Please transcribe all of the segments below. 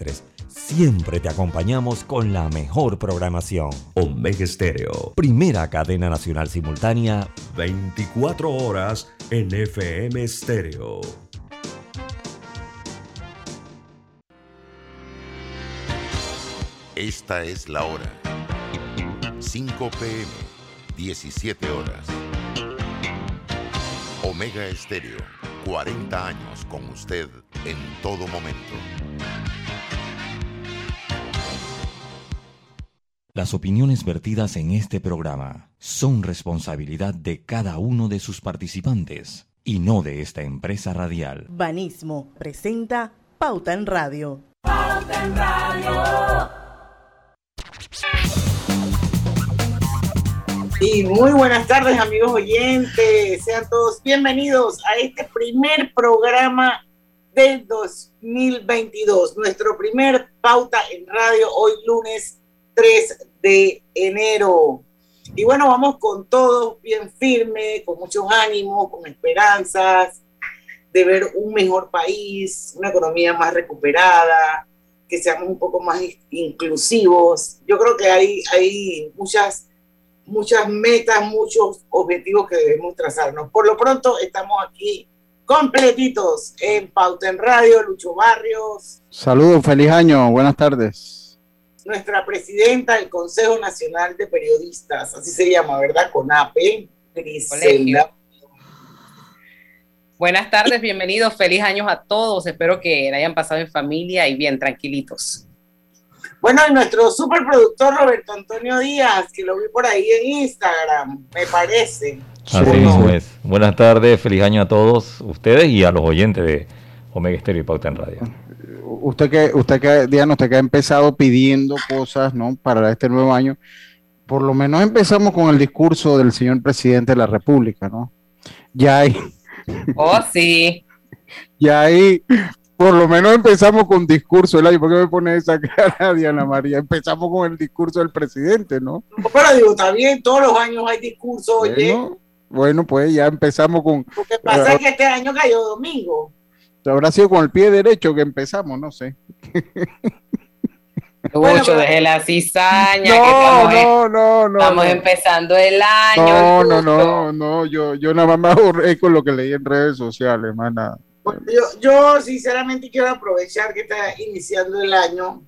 encuentres. Siempre te acompañamos con la mejor programación. Omega Estéreo. Primera cadena nacional simultánea. 24 horas en FM Estéreo. Esta es la hora. 5 pm, 17 horas. Omega Estéreo, 40 años con usted en todo momento. Las opiniones vertidas en este programa son responsabilidad de cada uno de sus participantes y no de esta empresa radial. Banismo presenta Pauta en Radio. Pauta en Radio. Y muy buenas tardes amigos oyentes, sean todos bienvenidos a este primer programa del 2022, nuestro primer pauta en radio hoy lunes 3 de enero. Y bueno, vamos con todo bien firme, con muchos ánimos, con esperanzas de ver un mejor país, una economía más recuperada, que seamos un poco más inclusivos. Yo creo que hay, hay muchas, muchas metas, muchos objetivos que debemos trazarnos. Por lo pronto estamos aquí completitos en Pauta en Radio, Lucho Barrios. Saludos, feliz año, buenas tardes. Nuestra presidenta del Consejo Nacional de Periodistas, así se llama, ¿verdad? CONAPE, Griselda. Buenas tardes, bienvenidos, feliz años a todos. Espero que la hayan pasado en familia y bien, tranquilitos. Bueno, y nuestro superproductor Roberto Antonio Díaz, que lo vi por ahí en Instagram, me parece. Así mismo es. Buenas tardes, feliz año a todos ustedes y a los oyentes de Omega Estéreo y Pauta en Radio. Usted que, usted que, Diana, usted que ha empezado pidiendo cosas, ¿no? Para este nuevo año, por lo menos empezamos con el discurso del señor presidente de la República, ¿no? Ya hay Oh, sí. Y ahí, por lo menos empezamos con discurso del año. ¿Por qué me pone esa cara, Diana María? Empezamos con el discurso del presidente, ¿no? Pero digo, está bien, todos los años hay discurso, oye. Bueno, pues ya empezamos con. Lo que pasa es que este año cayó domingo. Habrá sido con el pie derecho que empezamos, no sé. Mucho desde la cizaña. No, estamos, no, no, no. Estamos empezando el año. No, no, no, no. Yo, yo nada más me ahorré con lo que leí en redes sociales, mana. Bueno, yo, yo sinceramente quiero aprovechar que está iniciando el año.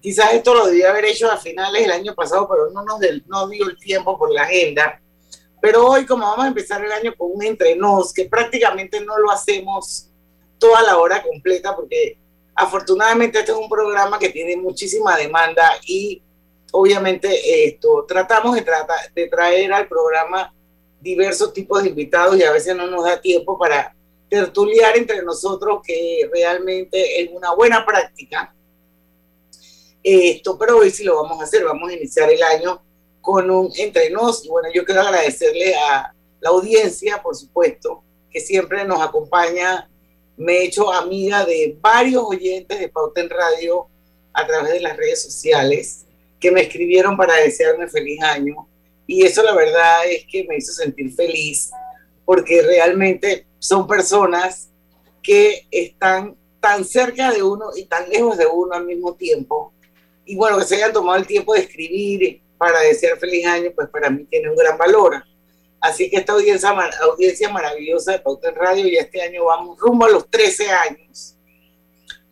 Quizás esto lo debía haber hecho a finales del año pasado, pero no nos no dio el tiempo por la agenda. Pero hoy, como vamos a empezar el año con un entrenos, que prácticamente no lo hacemos toda la hora completa, porque afortunadamente este es un programa que tiene muchísima demanda y obviamente esto tratamos de, de traer al programa diversos tipos de invitados y a veces no nos da tiempo para tertuliar entre nosotros, que realmente es una buena práctica. Esto, pero hoy sí lo vamos a hacer, vamos a iniciar el año con un entre nos. Y bueno, yo quiero agradecerle a la audiencia, por supuesto, que siempre nos acompaña me he hecho amiga de varios oyentes de Pauta en Radio a través de las redes sociales que me escribieron para desearme feliz año. Y eso la verdad es que me hizo sentir feliz porque realmente son personas que están tan cerca de uno y tan lejos de uno al mismo tiempo. Y bueno, que se hayan tomado el tiempo de escribir para desear feliz año, pues para mí tiene un gran valor. Así que esta audiencia, audiencia maravillosa de Pauta en Radio, y este año vamos rumbo a los 13 años.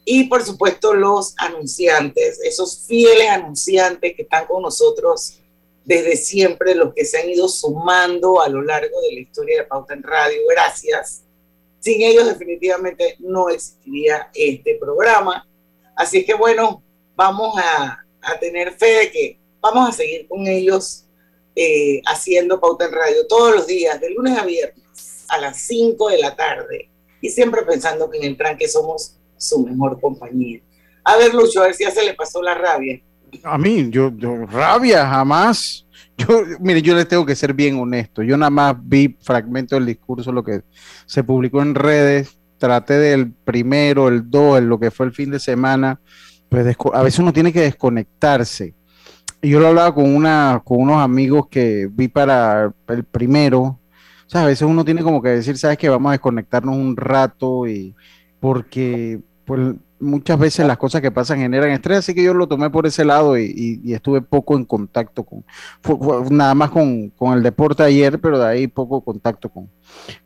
Y por supuesto los anunciantes, esos fieles anunciantes que están con nosotros desde siempre, los que se han ido sumando a lo largo de la historia de Pauta en Radio. Gracias. Sin ellos definitivamente no existiría este programa. Así que bueno, vamos a, a tener fe de que vamos a seguir con ellos eh, haciendo Pauta en Radio todos los días, de lunes a viernes, a las 5 de la tarde. Y siempre pensando que en el tranque somos su mejor compañía. A ver, Lucho, a ver si ya se le pasó la rabia. A mí, yo, yo rabia jamás. Yo, mire, yo les tengo que ser bien honesto. Yo nada más vi fragmentos del discurso, lo que se publicó en redes. Traté del primero, el dos, lo que fue el fin de semana. Pues a veces uno tiene que desconectarse yo lo hablaba con, una, con unos amigos que vi para el primero. O sea, a veces uno tiene como que decir, sabes que vamos a desconectarnos un rato y porque pues, muchas veces las cosas que pasan generan estrés, así que yo lo tomé por ese lado y, estuve poco en contacto con, nada más con, el deporte ayer, pero de ahí poco contacto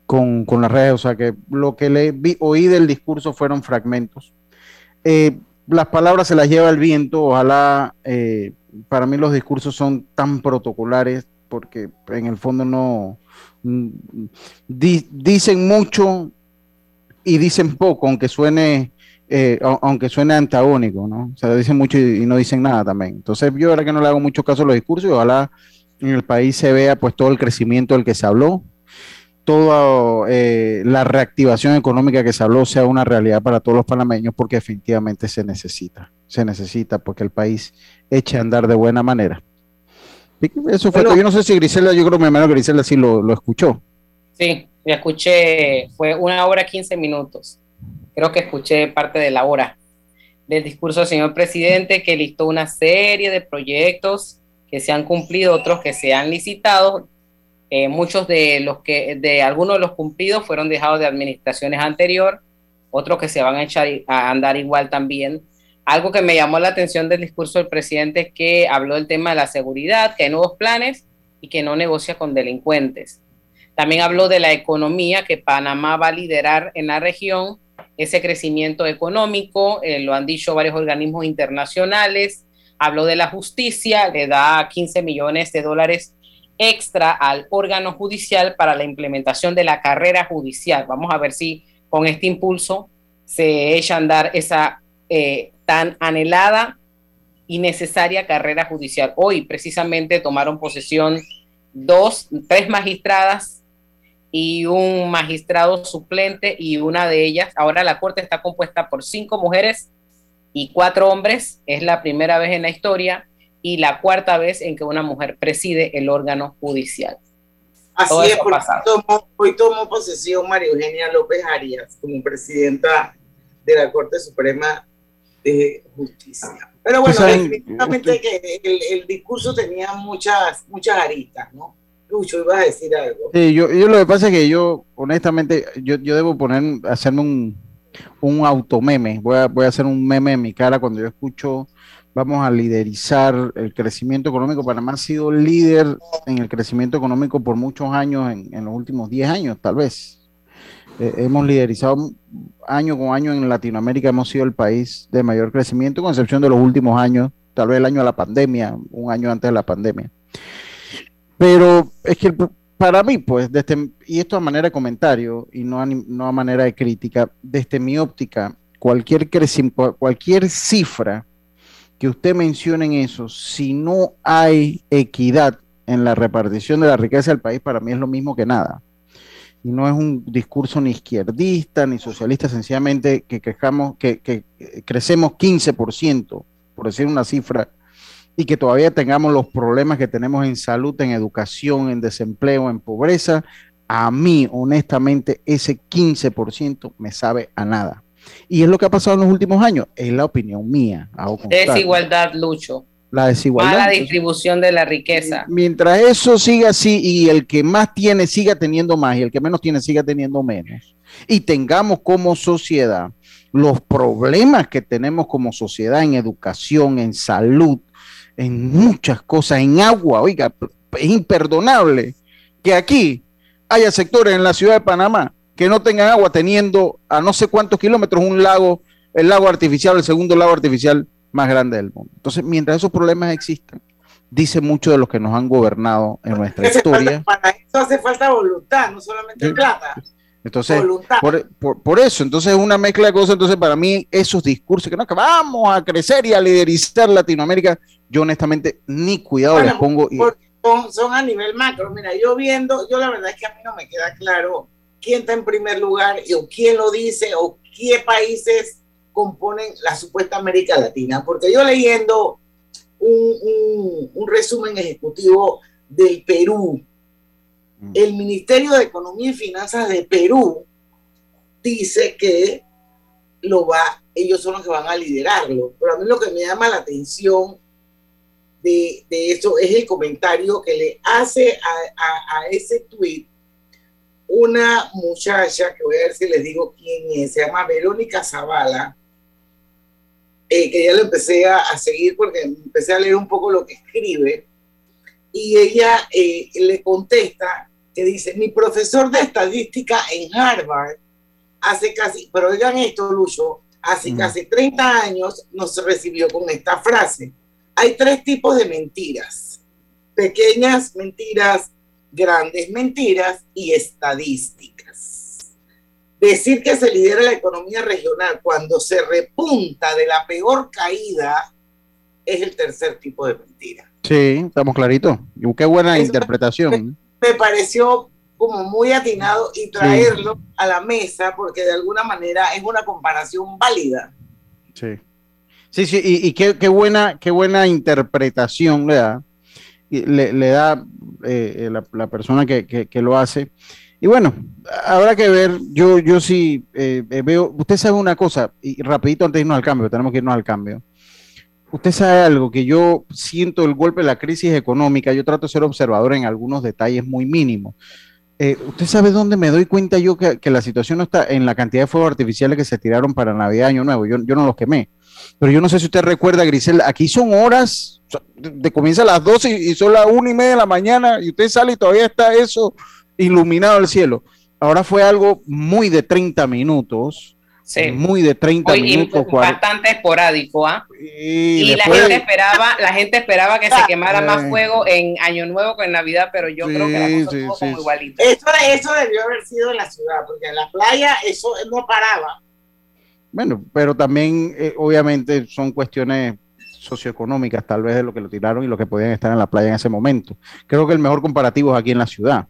con, con, las redes, o sea que lo que le vi, oí del discurso fueron fragmentos. Eh, las palabras se las lleva el viento, ojalá, eh, para mí los discursos son tan protocolares porque en el fondo no mm, dicen mucho y dicen poco, aunque suene eh, aunque suene antagónico, ¿no? O sea, dicen mucho y, no dicen nada también. Entonces, yo ahora que no le hago mucho caso a los discursos y ojalá en el país se vea pues todo el crecimiento del que se habló, toda eh, la reactivación económica que se habló sea una realidad para todos los panameños porque definitivamente se necesita, se necesita porque el país eche a andar de buena manera. Eso fue todo. Yo no sé si Griselda, yo creo que menos Griselda sí lo, lo escuchó. Sí, ya escuché, fue una hora 15 minutos creo que escuché parte de la hora del discurso del señor presidente que listó una serie de proyectos que se han cumplido, otros que se han licitado. Eh, muchos de los que, de algunos de los cumplidos fueron dejados de administraciones anteriores, otros que se van a echar a andar igual también. Algo que me llamó la atención del discurso del presidente es que habló del tema de la seguridad, que hay nuevos planes y que no negocia con delincuentes. También habló de la economía, que Panamá va a liderar en la región ese crecimiento económico, eh, lo han dicho varios organismos internacionales, habló de la justicia, le da 15 millones de dólares extra al órgano judicial para la implementación de la carrera judicial. Vamos a ver si con este impulso se echa a andar esa eh, tan anhelada y necesaria carrera judicial. Hoy precisamente tomaron posesión dos, tres magistradas y un magistrado suplente y una de ellas, ahora la Corte está compuesta por cinco mujeres y cuatro hombres, es la primera vez en la historia y la cuarta vez en que una mujer preside el órgano judicial. Así es, hoy tomó posesión María Eugenia López Arias como presidenta de la Corte Suprema de Justicia. Pero bueno, definitivamente que el, el, discurso tenía muchas, muchas aristas, ¿no? Lucho, ibas a decir algo. Sí, yo, yo lo que pasa es que yo, honestamente, yo, yo debo poner, hacerme un, un automeme. Voy a, voy a hacer un meme en mi cara cuando yo escucho vamos a liderizar el crecimiento económico. Panamá ha sido líder en el crecimiento económico por muchos años, en, en los últimos 10 años tal vez. Eh, hemos liderizado año con año en Latinoamérica, hemos sido el país de mayor crecimiento, con excepción de los últimos años, tal vez el año de la pandemia, un año antes de la pandemia. Pero es que para mí, pues, desde, y esto a manera de comentario y no a, no a manera de crítica, desde mi óptica, cualquier, cualquier cifra que usted mencione en eso, si no hay equidad en la repartición de la riqueza del país, para mí es lo mismo que nada. Y no es un discurso ni izquierdista ni socialista, sencillamente que, quejamos, que, que crecemos 15%, por decir una cifra y que todavía tengamos los problemas que tenemos en salud, en educación, en desempleo, en pobreza, a mí, honestamente, ese 15% me sabe a nada. Y es lo que ha pasado en los últimos años, es la opinión mía. Desigualdad, Lucho. La desigualdad. Mala distribución de la riqueza. Mientras eso siga así y el que más tiene siga teniendo más y el que menos tiene siga teniendo menos, y tengamos como sociedad los problemas que tenemos como sociedad en educación, en salud, en muchas cosas, en agua, oiga, es imperdonable que aquí haya sectores en la ciudad de Panamá que no tengan agua teniendo a no sé cuántos kilómetros un lago, el lago artificial, el segundo lago artificial más grande del mundo. Entonces, mientras esos problemas existan, dice mucho de los que nos han gobernado en nuestra historia. para eso hace falta voluntad, no solamente plata. Entonces, por, eso, entonces es una mezcla de cosas. Entonces, para mí, esos discursos que no, que vamos a crecer y a liderizar Latinoamérica, yo honestamente ni cuidado les pongo. Son, a nivel macro. Mira, yo viendo, yo la verdad es que a mí no me queda claro quién está en primer lugar o quién lo dice o qué países componen la supuesta América Latina. Porque yo leyendo un, un resumen ejecutivo del Perú, Mm. El Ministerio de Economía y Finanzas de Perú dice que lo va, ellos son los que van a liderarlo. Pero a mí lo que me llama la atención de, eso es el comentario que le hace a, ese tweet una muchacha, que voy a ver si les digo quién es, se llama Verónica Zavala, eh, que ya lo empecé a, a, seguir porque empecé a leer un poco lo que escribe, y ella eh, le contesta que dice, mi profesor de estadística en Harvard hace casi, pero oigan esto, Lucho, hace casi 30 años nos recibió con esta frase. Hay tres tipos de mentiras. Pequeñas mentiras, grandes mentiras y estadísticas. Decir que se lidera la economía regional cuando se repunta de la peor caída es el tercer tipo de mentira. Sí, estamos claritos. Qué buena Eso interpretación. Me, me pareció como muy atinado y traerlo sí. a la mesa porque de alguna manera es una comparación válida. Sí. Sí, sí, y, y qué, qué, buena, qué buena interpretación le da, le, le da eh, la, la, persona que, que, que, lo hace. Y bueno, habrá que ver, yo, yo sí eh, veo, usted sabe una cosa, y rapidito antes de irnos al cambio, tenemos que irnos al cambio. Usted sabe algo, que yo siento el golpe de la crisis económica, yo trato de ser observador en algunos detalles muy mínimos. Eh, ¿Usted sabe dónde me doy cuenta yo que, la situación no está en la cantidad de fuegos artificiales que se tiraron para Navidad, Año Nuevo? Yo, yo no los quemé. Pero yo no sé si usted recuerda, Grisel, aquí son horas, de comienza a las 12 y, y son las 1 y media de la mañana y usted sale y todavía está eso iluminado el cielo. Ahora fue algo muy de 30 minutos. Sí. Muy de 30 Hoy, minutos. Bastante esporádico, ¿ah? Y, y después... la gente esperaba, la gente esperaba que se quemara eh. más fuego en Año Nuevo que en Navidad, pero yo sí, creo que la cosa sí, sí, como igualito. Eso, eso debió haber sido en la ciudad, porque en la playa eso no paraba. Bueno, pero también eh, obviamente son cuestiones socioeconómicas, tal vez de lo que lo tiraron y lo que podían estar en la playa en ese momento. Creo que el mejor comparativo es aquí en la ciudad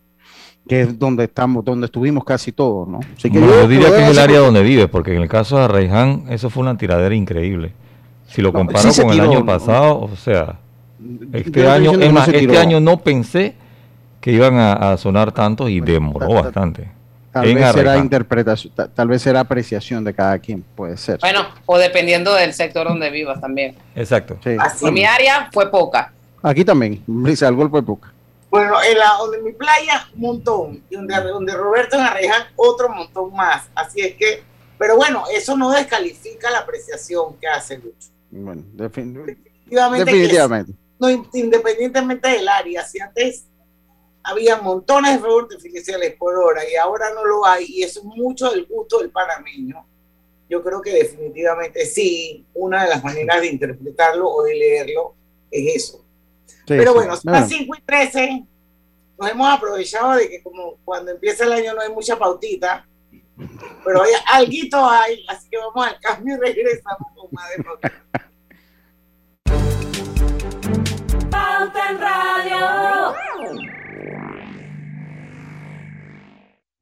que es donde estamos, donde estuvimos casi todos, ¿no? Así que bueno, yo, yo, diría que es el área donde vive, porque en el caso de Arraiján, eso fue una tiradera increíble. Si lo comparo no, sí con tiró, el año pasado, ¿no? o sea, este año, es más, este año no pensé que iban a, a sonar tanto y bueno, demoró tal, bastante. Tal vez Arraiján. será interpretación, tal vez será apreciación de cada quien, puede ser. Bueno, o dependiendo del sector donde vivas también. Exacto. Sí. Así. mi área fue poca. Aquí también, Brisa, el golpe fue poca. Bueno, en la donde mi playa, un montón. Y donde, donde Roberto en Arreján, otro montón más. Así es que, pero bueno, eso no descalifica la apreciación que hace Lucho. Bueno, definitivamente. definitivamente. no, independientemente del área, si antes había montones de fuegos artificiales por hora y ahora no lo hay, y eso es mucho del gusto del panameño. Yo creo que definitivamente sí, una de las maneras de interpretarlo o de leerlo es eso Sí, Pero bueno, son las 5 y 13. Nos hemos aprovechado de que como cuando empieza el año no hay mucha pautita, pero hay algo hay, así que vamos al cambio y regresamos con más de Pauta en Radio.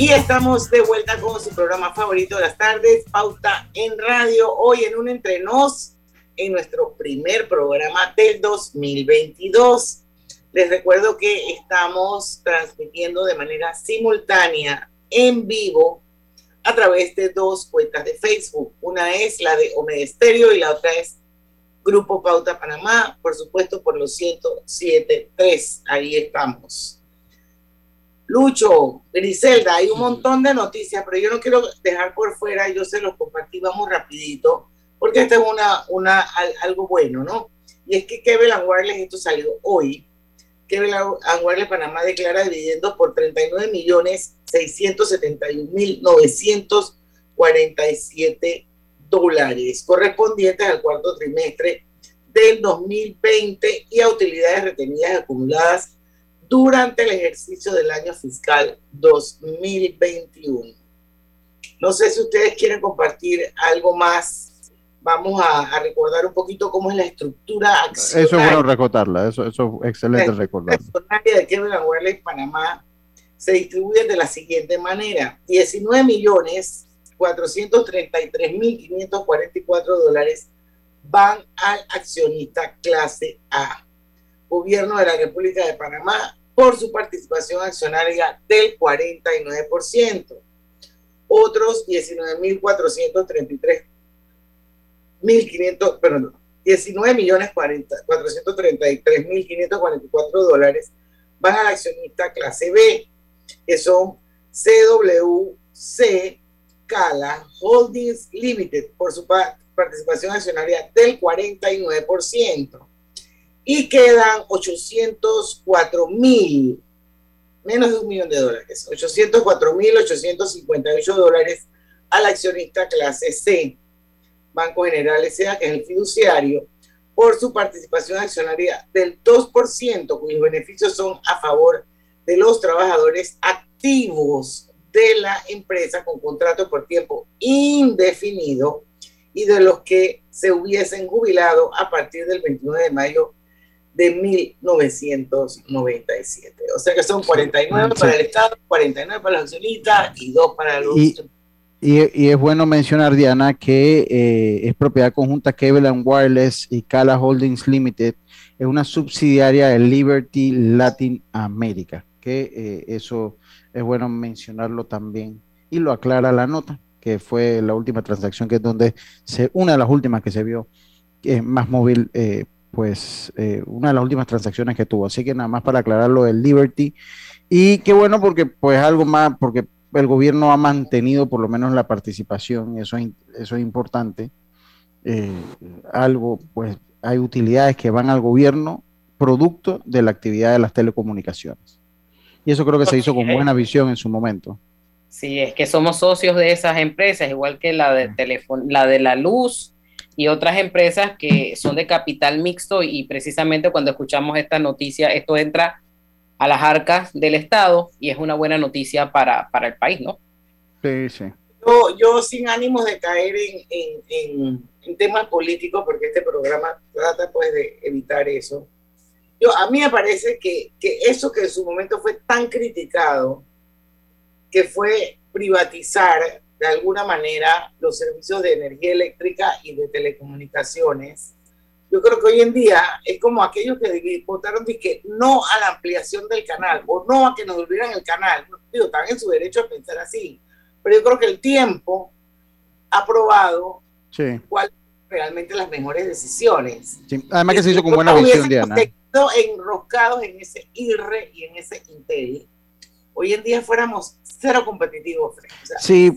Y estamos de vuelta con su programa favorito de las tardes, Pauta en Radio, hoy en un entrenos, en nuestro primer programa del 2022. Les recuerdo que estamos transmitiendo de manera simultánea en vivo a través de dos cuentas de Facebook. Una es la de Omedesterio y la otra es Grupo Pauta Panamá, por supuesto por los 107.3. Ahí estamos. Lucho, Griselda, hay un montón de noticias, pero yo no quiero dejar por fuera, yo se los compartí, vamos rapidito, porque esto es una, una, algo bueno, ¿no? Y es que Kevin Wireless, esto salió hoy, Kevin Wireless Panamá declara dividendos por 39 millones 671 mil 947 dólares, correspondientes al cuarto trimestre del 2020 y a utilidades retenidas acumuladas durante el ejercicio del año fiscal 2021. No sé si ustedes quieren compartir algo más. Vamos a, recordar un poquito cómo es la estructura accionaria. Eso es bueno recordarla, eso, eso es excelente recordarla. La de Kevin Wireless Panamá se distribuye de la siguiente manera. 19 millones 433 mil 544 dólares van al accionista clase A. Gobierno de la República de Panamá por su participación accionaria del 49%. Otros 19.433 1.500, perdón, 19 millones 433 mil 544 dólares van al accionista clase B, que son CWC Cala Holdings Limited por su participación accionaria del 49% y quedan 804 mil, menos de un millón de dólares, 804 mil 858 dólares al accionista clase C, Banco General S.A., que es el fiduciario, por su participación accionaria del 2%, cuyos beneficios son a favor de los trabajadores activos de la empresa con contrato por tiempo indefinido y de los que se hubiesen jubilado a partir del 29 de mayo de 1997. O sea que son 49 para el Estado, 49 para los accionistas y 2 para los... Y, y, es bueno mencionar, Diana, que eh, es propiedad conjunta Cable Wireless y Cala Holdings Limited, es una subsidiaria de Liberty Latin America, que eh, eso es bueno mencionarlo también. Y lo aclara la nota, que fue la última transacción, que es donde se, una de las últimas que se vio eh, más móvil, eh, pues eh, una de las últimas transacciones que tuvo. Así que nada más para aclarar lo del Liberty. Y qué bueno porque pues algo más, porque el gobierno ha mantenido por lo menos la participación, eso, eso es importante. algo, pues hay utilidades que van al gobierno producto de la actividad de las telecomunicaciones. Y eso creo que se hizo con buena visión en su momento. Sí, es que somos socios de esas empresas, igual que la de, la, de la luz y otras empresas que son de capital mixto y precisamente cuando escuchamos esta noticia, esto entra a las arcas del Estado y es una buena noticia para, el país, ¿no? Sí, sí. Yo, yo sin ánimos de caer en, en temas políticos, porque este programa trata pues de evitar eso, yo, a mí me parece que, que eso que en su momento fue tan criticado, que fue privatizar de alguna manera los servicios de energía eléctrica y de telecomunicaciones. Yo creo que hoy en día es como aquellos que votaron que no a la ampliación del canal o no a que nos volvieran el canal. Digo, están en su derecho a pensar así. Pero yo creo que el tiempo ha probado cuáles realmente las mejores decisiones. Además que se hizo con buena visión, Diana enroscados en ese IRRE y en ese Intel, hoy en día fuéramos cero competitivos. sí,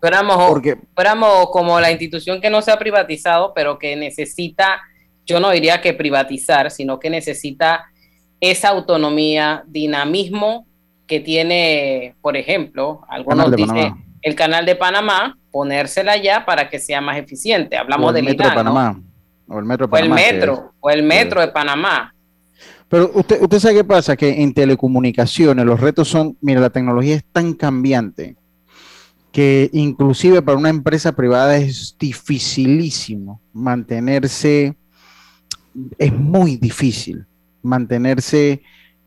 fuéramos, porque... fuéramos como la institución que no se ha privatizado, pero que necesita, yo no diría que privatizar, sino que necesita esa autonomía, dinamismo que tiene, por ejemplo, algunos dicen el canal de Panamá, ponérsela ya para que sea más eficiente. Hablamos del metro de Panamá. O el metro de Panamá. O el metro, o el metro de Panamá. Pero usted, usted sabe qué pasa, que en telecomunicaciones los retos son, mira, la tecnología es tan cambiante que inclusive para una empresa privada es dificilísimo mantenerse, es muy difícil mantenerse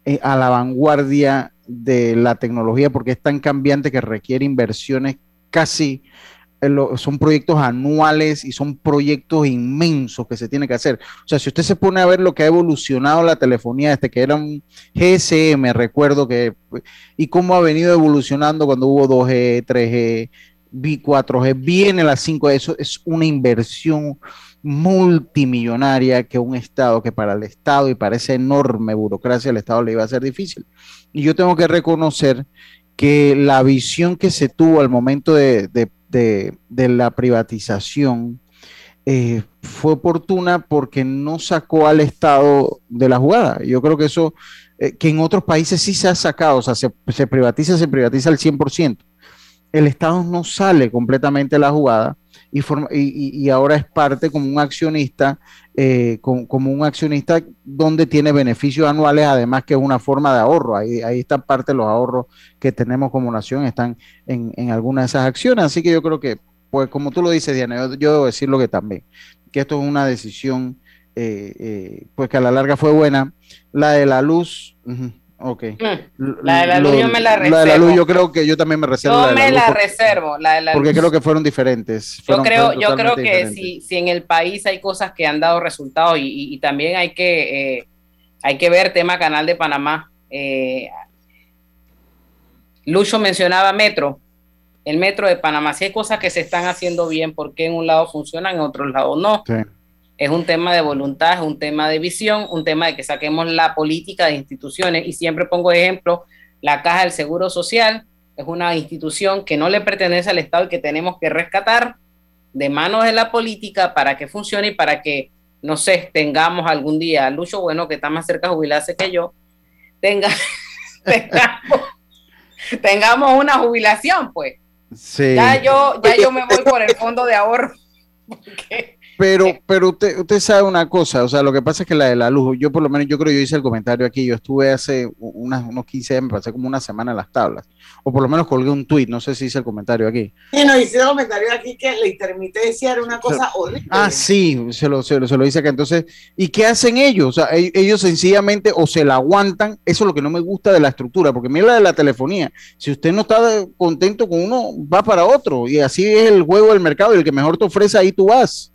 eh, a la vanguardia de la tecnología porque es tan cambiante que requiere inversiones casi son proyectos anuales y son proyectos inmensos que se tiene que hacer. O sea, si usted se pone a ver lo que ha evolucionado la telefonía desde que era un GSM, recuerdo que, y cómo ha venido evolucionando cuando hubo 2G, 3G, 4G, viene la 5G, eso es una inversión multimillonaria que un Estado, que para el Estado y para esa enorme burocracia el Estado le iba a ser difícil. Y yo tengo que reconocer que la visión que se tuvo al momento de, la privatización eh, fue oportuna porque no sacó al Estado de la jugada. Yo creo que eso, eh, que en otros países sí se ha sacado, o sea, se, se privatiza, se privatiza al 100%. El Estado no sale completamente de la jugada y, y, ahora es parte como un accionista, eh, como, un accionista donde tiene beneficios anuales, además que es una forma de ahorro. Ahí, ahí están parte de los ahorros que tenemos como nación, están en, en algunas de esas acciones. Así que yo creo que, pues como tú lo dices, Diana, yo, debo decirlo que también, que esto es una decisión, eh, eh, pues que a la larga fue buena. La de la luz, Ok. Mm. La de la luz yo me la reservo. La de la luz yo creo que yo también me reservo. Yo la me la, reservo, la de la Porque creo que fueron diferentes. yo creo, yo creo que si, si en el país hay cosas que han dado resultados y, y, también hay que, eh, hay que ver tema Canal de Panamá. Eh, Lucho mencionaba Metro, el Metro de Panamá. Si hay cosas que se están haciendo bien, porque en un lado funcionan, en otro lado no? Sí es un tema de voluntad, es un tema de visión, un tema de que saquemos la política de instituciones. Y siempre pongo ejemplo, la Caja del Seguro Social es una institución que no le pertenece al Estado y que tenemos que rescatar de manos de la política para que funcione y para que, no sé, tengamos algún día, Lucho, bueno, que está más cerca de jubilarse que yo, tenga, tengamos, una jubilación, pues. Ya yo, ya yo me voy por el fondo de ahorro. Porque pero, pero usted, usted sabe una cosa, o sea, lo que pasa es que la de la luz, yo por lo menos, yo creo yo hice el comentario aquí, yo estuve hace unas, unos 15 días, me pasé como una semana en las tablas, o por lo menos colgué un tuit, no sé si hice el comentario aquí. Sí, no, hice el comentario aquí que la intermitencia era una cosa horrible. Ah, sí, se lo, se, lo, se lo dice acá, entonces, ¿y qué hacen ellos? O sea, e, ellos sencillamente o se la aguantan, eso es lo que no me gusta de la estructura, porque mira la de la telefonía, si usted no está contento con uno, va para otro, y así es el juego del mercado, y el que mejor te ofrece, ahí tú vas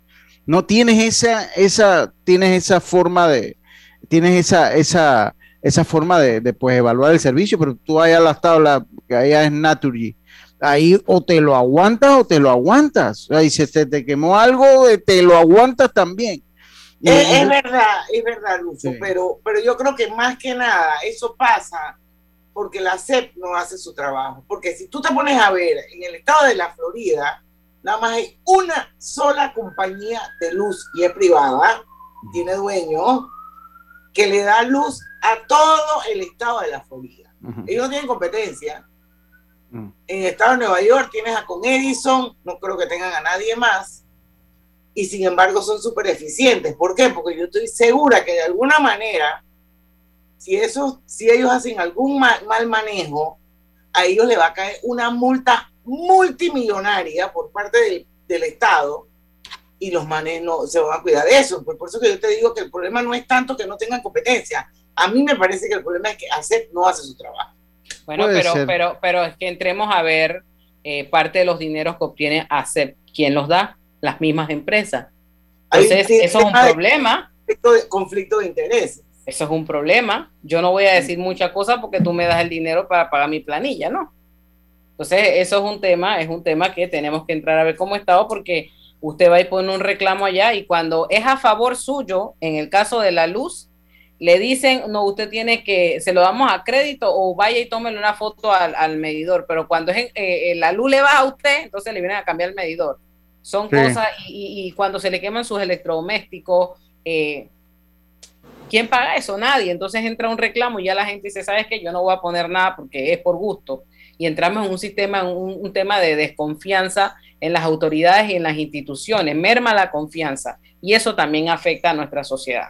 no tienes esa, esa, tienes esa forma de, tienes esa, esa, esa forma de, pues, evaluar el servicio, pero tú allá a las tablas, que allá es Naturgy, ahí o te lo aguantas o te lo aguantas. Y si se te quemó algo, eh, te lo aguantas también. es, verdad, es verdad, Lucho, pero, pero yo creo que más que nada eso pasa porque la CEP no hace su trabajo. Porque si tú te pones a ver en el estado de la Florida, nada más hay una sola compañía de luz y es privada, tiene dueño, que le da luz a todo el estado de la Florida. Ellos no tienen competencia. En el estado de Nueva York tienes a con Edison, no creo que tengan a nadie más, y sin embargo son súper eficientes. ¿Por qué? Porque yo estoy segura que de alguna manera, si ellos hacen algún mal, mal manejo, a ellos le va a caer una multa multimillonaria por parte del, Estado y los manes no se van a cuidar de eso. Por, eso que yo te digo que el problema no es tanto que no tengan competencia. A mí me parece que el problema es que ACEP no hace su trabajo. Bueno, pero, pero, pero es que entremos a ver eh, parte de los dineros que obtiene ACEP. ¿Quién los da? Las mismas empresas. Entonces, eso es un problema. conflicto de intereses. Eso es un problema. Yo no voy a decir muchas cosas porque tú me das el dinero para pagar mi planilla, ¿no? Entonces, eso es un tema, es un tema que tenemos que entrar a ver cómo está, porque usted va a ir poner un reclamo allá y cuando es a favor suyo, en el caso de la luz, le dicen, no, usted tiene que, se lo damos a crédito o vaya y tómele una foto al, medidor, pero cuando es eh, la luz le va a usted, entonces le vienen a cambiar el medidor. Son cosas, y, cuando se le queman sus electrodomésticos, eh, ¿quién paga eso? Nadie. Entonces entra un reclamo y ya la gente dice, ¿sabes qué? Yo no voy a poner nada porque es por gusto y entramos en un sistema, un, un tema de desconfianza en las autoridades y en las instituciones, merma la confianza y eso también afecta a nuestra sociedad.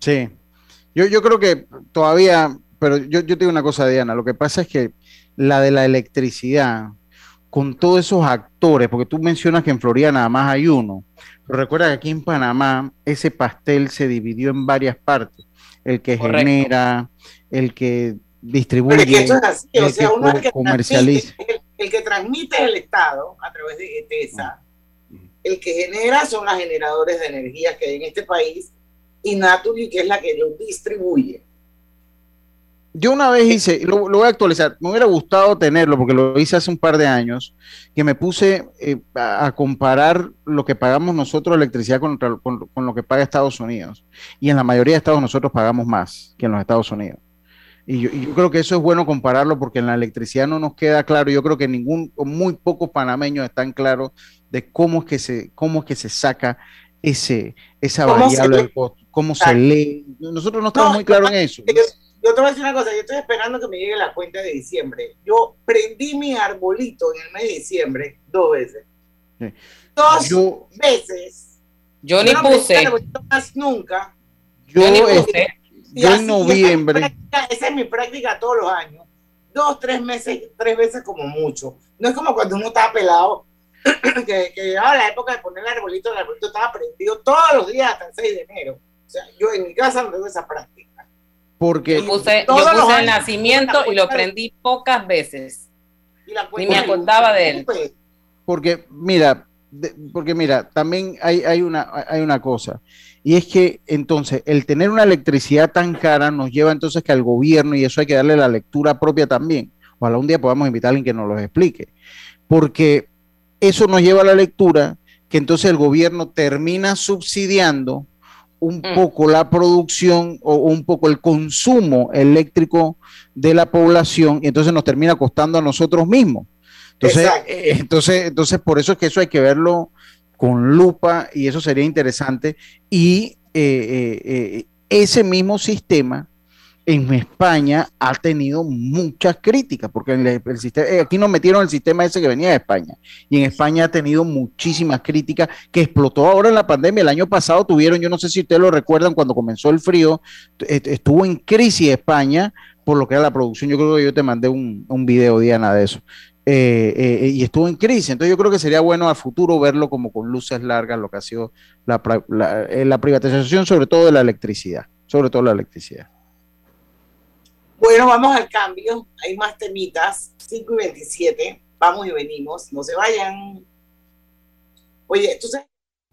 Sí, yo, yo creo que todavía, pero yo, yo te digo una cosa, Diana, lo que pasa es que la de la electricidad, con todos esos actores, porque tú mencionas que en Florida nada más hay uno, pero recuerda que aquí en Panamá ese pastel se dividió en varias partes, el que genera, el que distribuye, Pero es que eso es así, o sea, uno que comercializa. El que transmite es el Estado a través de ETESA. El que genera son las generadores de energía que hay en este país y Naturgy, que es la que lo distribuye. Yo una vez hice, lo, voy a actualizar, me hubiera gustado tenerlo porque lo hice hace un par de años, que me puse eh, a, comparar lo que pagamos nosotros electricidad con, lo que paga Estados Unidos. Y en la mayoría de estados nosotros pagamos más que en los Estados Unidos. Y yo, creo que eso es bueno compararlo porque en la electricidad no nos queda claro. Yo creo que ningún, muy pocos panameños están claros de cómo es que se, cómo es que se saca ese, esa variable del costo, cómo se lee. Nosotros no estamos muy claros en eso. Yo te voy a decir una cosa, yo estoy esperando que me llegue la cuenta de diciembre. Yo prendí mi arbolito en el mes de diciembre dos veces. Dos veces. Yo, ni puse. Más nunca. Yo, ni puse. Yo en noviembre. Esa es, mi práctica todos los años. Dos, tres meses, tres veces como mucho. No es como cuando uno estaba pelado, que, que llegaba la época de poner el arbolito, el arbolito estaba prendido todos los días hasta el 6 de enero. O sea, yo en mi casa no tengo esa práctica. Porque yo puse, el nacimiento y lo prendí pocas veces. Ni me acordaba de él. Porque, mira, porque mira, también hay, hay, una, hay una cosa, y es que entonces el tener una electricidad tan cara nos lleva entonces que al gobierno, y eso hay que darle la lectura propia también, ojalá un día podamos invitar a alguien que nos lo explique, porque eso nos lleva a la lectura que entonces el gobierno termina subsidiando un mm. poco la producción o un poco el consumo eléctrico de la población y entonces nos termina costando a nosotros mismos. Entonces, eh, entonces, entonces, por eso es que eso hay que verlo con lupa y eso sería interesante. Y eh, eh, ese mismo sistema en España ha tenido muchas críticas, porque el, sistema, eh, aquí nos metieron el sistema ese que venía de España, y en España ha tenido muchísimas críticas, que explotó ahora en la pandemia. El año pasado tuvieron, yo no sé si ustedes lo recuerdan, cuando comenzó el frío, estuvo en crisis España por lo que era la producción. Yo creo que yo te mandé un, un video, Diana, de eso. Eh, eh, y estuvo en crisis. Entonces yo creo que sería bueno a futuro verlo como con luces largas, lo que ha sido la, la privatización, sobre todo de la electricidad, sobre todo la electricidad. Bueno, vamos al cambio. Hay más temitas. 5 y 27. Vamos y venimos. No se vayan. Oye, tú sabes.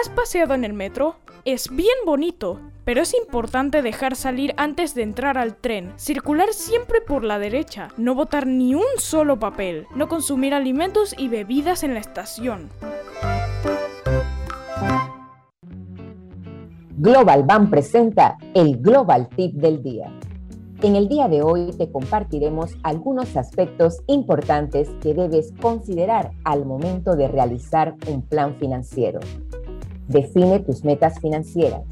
¿has paseado en el metro? Es bien bonito, pero es importante dejar salir antes de entrar al tren, circular siempre por la derecha, no botar ni un solo papel, no consumir alimentos y bebidas en la estación. Global Bank presenta el Global Tip del día. En el día de hoy te compartiremos algunos aspectos importantes que debes considerar al momento de realizar un plan financiero. Define tus metas financieras.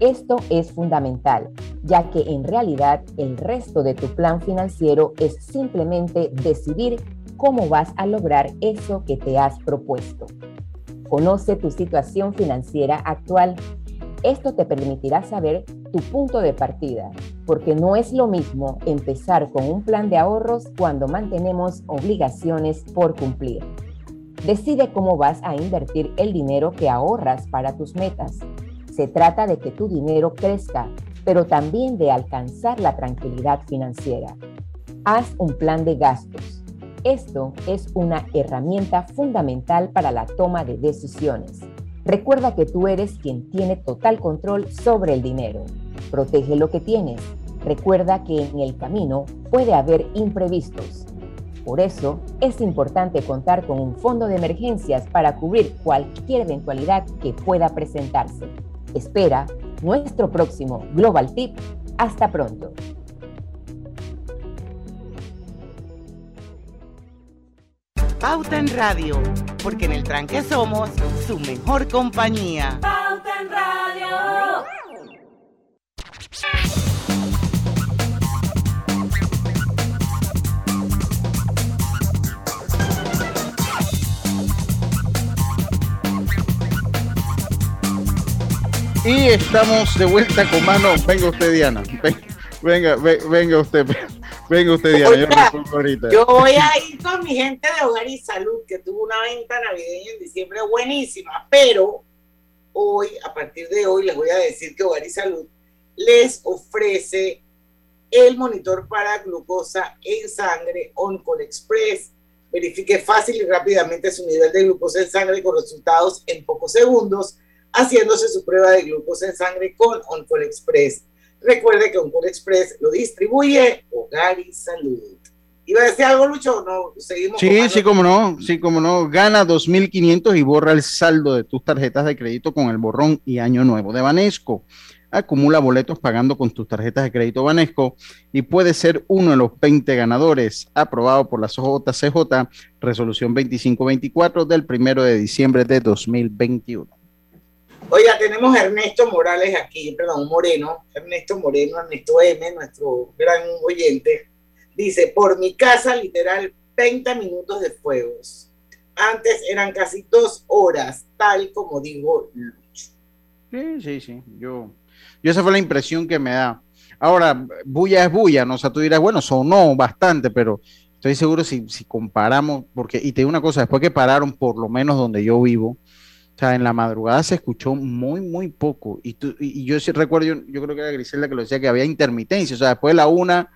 Esto es fundamental, ya que en realidad el resto de tu plan financiero es simplemente decidir cómo vas a lograr eso que te has propuesto. Conoce tu situación financiera actual. Esto te permitirá saber tu punto de partida, porque no es lo mismo empezar con un plan de ahorros cuando mantenemos obligaciones por cumplir. Decide cómo vas a invertir el dinero que ahorras para tus metas. Se trata de que tu dinero crezca, pero también de alcanzar la tranquilidad financiera. Haz un plan de gastos. Esto es una herramienta fundamental para la toma de decisiones. Recuerda que tú eres quien tiene total control sobre el dinero. Protege lo que tienes. Recuerda que en el camino puede haber imprevistos. Por eso es importante contar con un fondo de emergencias para cubrir cualquier eventualidad que pueda presentarse. Espera nuestro próximo Global Tip. Hasta pronto. Pauta en Radio, porque en el tranque somos su mejor compañía. Pauta en Radio. Y estamos de vuelta con mano. Venga usted, Diana. Venga, venga, venga usted. Venga usted, Diana. yo, ahorita. yo voy a ir con mi gente de Hogar y Salud, que tuvo una venta navideña en diciembre buenísima, pero hoy, a partir de hoy, les voy a decir que Hogar y Salud les ofrece el monitor para glucosa en sangre OnCall Express. Verifique fácil y rápidamente su nivel de glucosa en sangre con resultados en pocos segundos haciéndose su prueba de glucosa en sangre con Oncol Express. Recuerde que Oncol Express lo distribuye Hogar y Salud. ¿Iba a decir algo, Lucho? No, seguimos. Sí, sí, como no, sí, como no. Gana 2.500 y borra el saldo de tus tarjetas de crédito con el borrón y año nuevo de Banesco. Acumula boletos pagando con tus tarjetas de crédito Banesco y puede ser uno de los 20 ganadores, aprobado por la JCJ, resolución 2524 del primero de diciembre de 2021. Oiga, tenemos a Ernesto Morales aquí, perdón, Moreno, Ernesto Moreno, Ernesto M, nuestro gran oyente, dice, por mi casa literal 20 minutos de fuegos. Antes eran casi dos horas, tal como digo Lucho. Sí, sí, sí, yo, yo esa fue la impresión que me da. Ahora, bulla es bulla, ¿no? O sea, tú dirás, bueno, sonó bastante, pero estoy seguro si, si comparamos, porque, y te digo una cosa, después que pararon por lo menos donde yo vivo, sea, en la madrugada se escuchó muy, muy poco. Y, y yo sí recuerdo, yo, creo que era Griselda que lo decía, que había intermitencia. O sea, después de la una,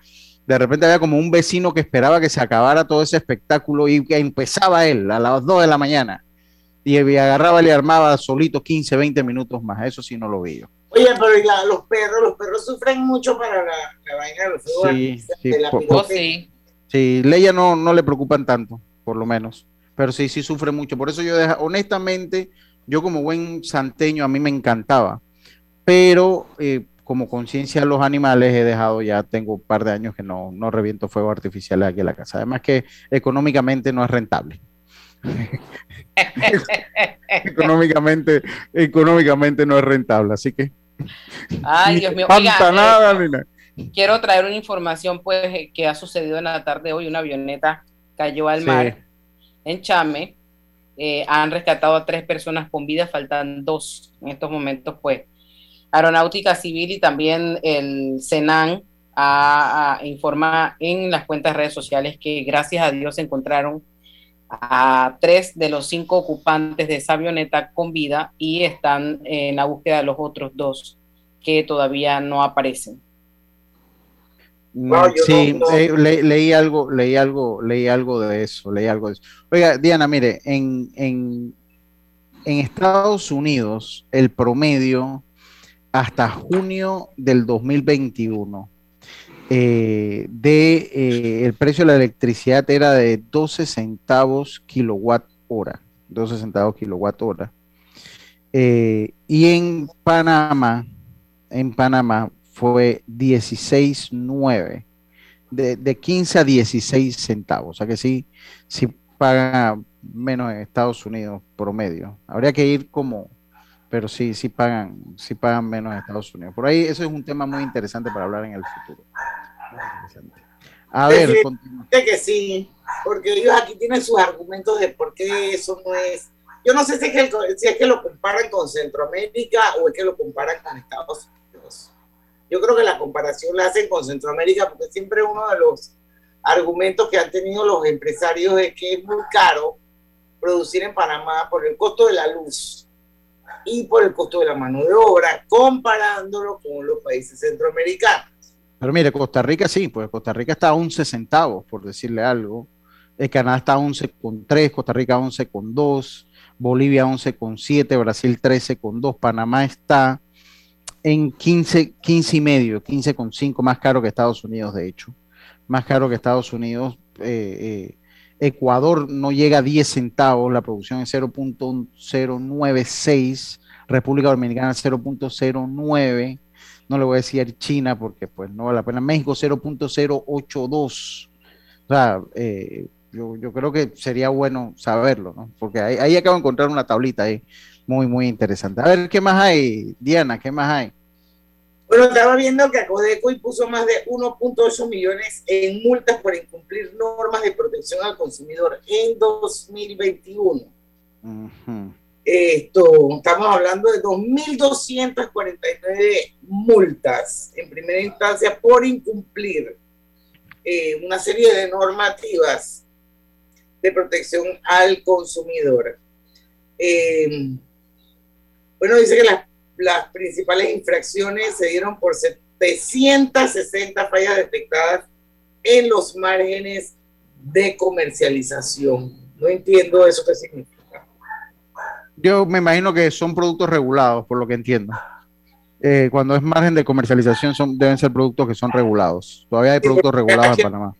de repente había como un vecino que esperaba que se acabara todo ese espectáculo y que empezaba él a las dos de la mañana. Y agarraba y le armaba solito 15, 20 minutos más. Eso sí no lo vi yo. Oye, pero los perros, los perros sufren mucho para la, vaina de los Sí, sí, sí. sí, Leia no, no le preocupan tanto, por lo menos. Pero sí, sí sufre mucho. Por eso yo, deja, honestamente, yo como buen santeño a mí me encantaba, pero eh, como conciencia de los animales he dejado ya, tengo un par de años que no, no reviento fuego artificial aquí en la casa. Además que económicamente no es rentable. económicamente, económicamente no es rentable, así que... Ay, Dios mío. Oiga, eh, quiero traer una información pues que ha sucedido en la tarde de hoy. Una avioneta cayó al mar en Chame eh, han rescatado a tres personas con vida, faltan dos en estos momentos, pues. Aeronáutica Civil y también el Senan a, informa en las cuentas redes sociales que gracias a Dios encontraron a tres de los cinco ocupantes de esa avioneta con vida y están en la búsqueda de los otros dos que todavía no aparecen sí, leí algo, leí algo, leí algo de eso, leí algo de eso. Oiga, Diana, mire, en, en, en Estados Unidos el promedio hasta junio del 2021 eh, de eh, el precio de la electricidad era de 12 centavos kilowatt hora, 12 centavos kilowatt hora. Eh, y en Panamá, en Panamá fue 16.9, de, de 15 a 16 centavos. O sea que sí, sí pagan menos en Estados Unidos promedio. Habría que ir como, pero sí, sí pagan, sí pagan menos en Estados Unidos. Por ahí eso es un tema muy interesante para hablar en el futuro. A ver, que sí, porque ellos aquí tienen sus argumentos de por qué eso no es. Yo no sé si es que, si es que lo comparan con Centroamérica o es que lo comparan con Estados Unidos. Yo creo que la comparación la hacen con Centroamérica porque siempre uno de los argumentos que han tenido los empresarios es que es muy caro producir en Panamá por el costo de la luz y por el costo de la mano de obra, comparándolo con los países centroamericanos. Pero mire, Costa Rica sí, pues Costa Rica está a 11 centavos, por decirle algo. El Canadá está 11,3, Costa Rica 11,2, Bolivia 11,7, Brasil 13,2, Panamá está en 15, 15 y medio, 15,5, más caro que Estados Unidos, de hecho. Más caro que Estados Unidos. Eh, eh, Ecuador no llega a 10 centavos, la producción es 0.096, República Dominicana 0.09, no le voy a decir China porque pues no vale la pena, México 0.082. O sea, eh, yo, creo que sería bueno saberlo, ¿no? Porque ahí, ahí acabo de encontrar una tablita ahí muy, muy interesante. A ver, ¿qué más hay, Diana? ¿Qué más hay? Bueno, estaba viendo que Acodeco impuso más de 1.8 millones en multas por incumplir normas de protección al consumidor en 2021. Esto, estamos hablando de 2.249 multas en primera instancia por incumplir eh, una serie de normativas de protección al consumidor. Eh, bueno, dice que las las principales infracciones se dieron por 760 fallas detectadas en los márgenes de comercialización. No entiendo eso qué significa. Yo me imagino que son productos regulados, por lo que entiendo. Eh, cuando es margen de comercialización son, deben ser productos que son regulados. Todavía hay productos regulados en Panamá.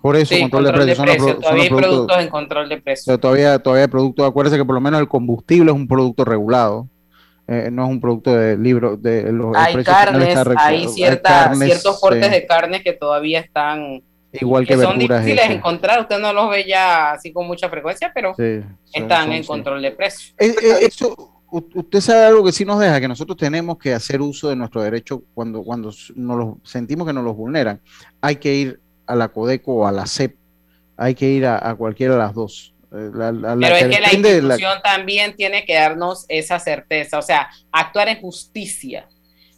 Por eso, control, de precios. todavía hay productos, en control de precios. Todavía, todavía hay productos. Acuérdense que por lo menos el combustible es un producto regulado. Eh, no es un producto de libro. De los, hay carnes, hay, cierta, ciertos cortes de carnes que todavía están. Igual que, que son difíciles de encontrar. Usted no los ve ya así con mucha frecuencia, pero están en control de precios. Eh, eh, eso, usted sabe algo que sí nos deja, que nosotros tenemos que hacer uso de nuestro derecho cuando, cuando nos los, sentimos que nos los vulneran. Hay que ir a la Codeco o a la CEP, hay que ir a, cualquiera de las dos. Eh, Pero es que la institución también tiene que darnos esa certeza, o sea, actuar en justicia.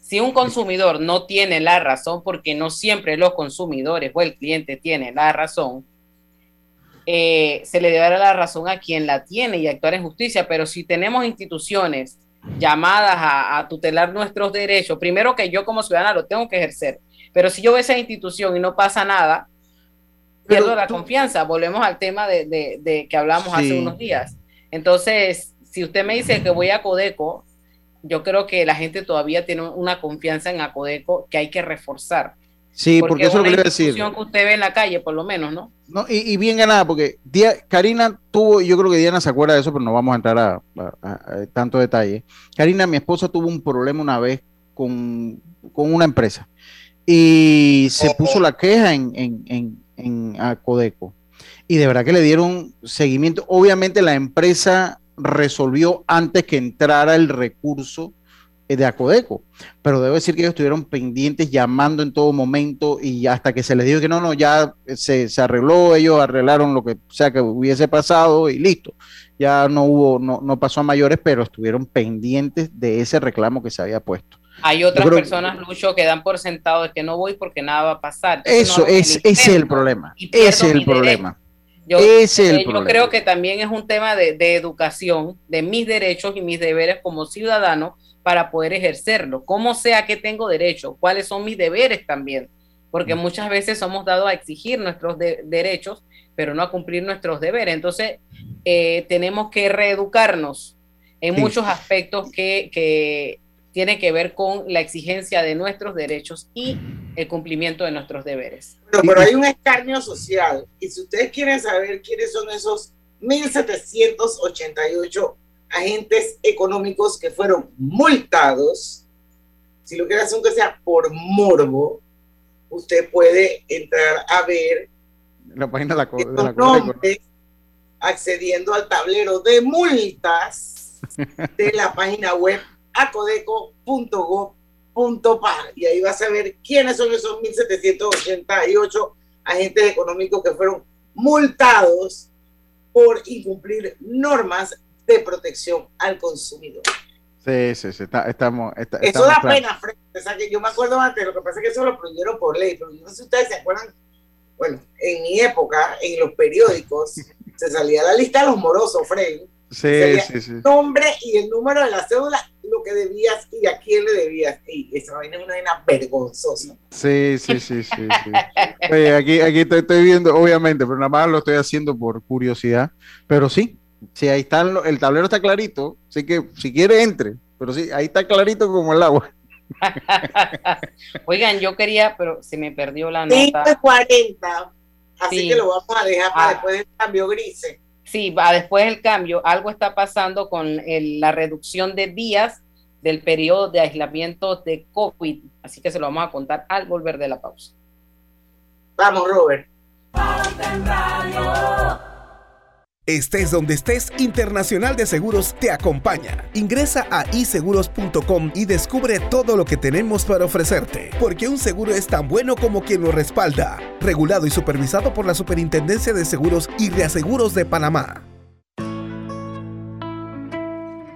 Si un consumidor no tiene la razón, porque no siempre los consumidores o el cliente tiene la razón, eh, se le debe dar la razón a quien la tiene y actuar en justicia. Pero si tenemos instituciones llamadas a, a tutelar nuestros derechos, primero que yo como ciudadana lo tengo que ejercer, pero si yo veo esa institución y no pasa nada, pierdo la confianza. Volvemos al tema de, que hablamos hace unos días. Entonces, si usted me dice que voy a Codeco, yo creo que la gente todavía tiene una confianza en Acodeco que hay que reforzar. Sí, porque, eso es lo que le decir. que usted ve en la calle, por lo menos, ¿no? no y, bien ganada, porque Karina tuvo, yo creo que Diana se acuerda de eso, pero no vamos a entrar a, tanto detalle. Karina, mi esposa, tuvo un problema una vez con, con una empresa y se puso la queja en, en, en, Codeco. Y de verdad que le dieron seguimiento. Obviamente la empresa resolvió antes que entrara el recurso eh, de Acodeco, pero debo decir que ellos estuvieron pendientes llamando en todo momento y hasta que se les dijo que no, no, ya se, se, arregló, ellos arreglaron lo que sea que hubiese pasado y listo. Ya no hubo, no, no pasó a mayores, pero estuvieron pendientes de ese reclamo que se había puesto. Hay otras personas, Lucho, que dan por sentado de que no voy porque nada va a pasar. Eso, es, ese es el problema. Ese es el problema. Yo, el yo creo que también es un tema de, educación, de mis derechos y mis deberes como ciudadano para poder ejercerlo. Como sea que tengo derecho, cuáles son mis deberes también. Porque mm. muchas veces somos dados a exigir nuestros derechos, pero no a cumplir nuestros deberes. Entonces, eh, tenemos que reeducarnos en muchos aspectos que, que tiene que ver con la exigencia de nuestros derechos y el cumplimiento de nuestros deberes. Pero, hay un escarnio social y si ustedes quieren saber quiénes son esos 1.788 agentes económicos que fueron multados, si lo quieren hacer aunque sea por morbo, usted puede entrar a ver la página de la, de nombres accediendo al tablero de multas de la página web acodeco.gov.pa y ahí vas a ver quiénes son esos 1.788 agentes económicos que fueron multados por incumplir normas de protección al consumidor. Sí, sí, sí, estamos, Eso da pena, que yo me acuerdo antes, lo que pasa es que eso lo prohibieron por ley, pero no sé si ustedes se acuerdan, bueno, en mi época, en los periódicos, se salía la lista de los morosos, Fred. Sí, sí, sí. Nombre y el número de la cédula, lo que debías y a quién le debías. Y esa vaina es una vaina vergonzosa. Sí, sí, sí, sí. sí. Oye, aquí, aquí estoy, estoy viendo, obviamente, pero nada más lo estoy haciendo por curiosidad. Pero sí, sí, ahí está, el tablero está clarito, así que si quiere entre, pero sí, ahí está clarito como el agua. Oigan, yo quería, pero se me perdió la nota. 40, así Sí. que lo vamos a dejar para Ah. después del cambio grises. Sí, va después del cambio, algo está pasando con el- la reducción de días del periodo de aislamiento de COVID, así que se lo vamos a contar al volver de la pausa. Vamos, Robert. Estés donde estés, Internacional de Seguros te acompaña. Ingresa a iseguros.com y descubre todo lo que tenemos para ofrecerte, porque un seguro es tan bueno como quien lo respalda. Regulado y supervisado por la Superintendencia de Seguros y Reaseguros de Panamá.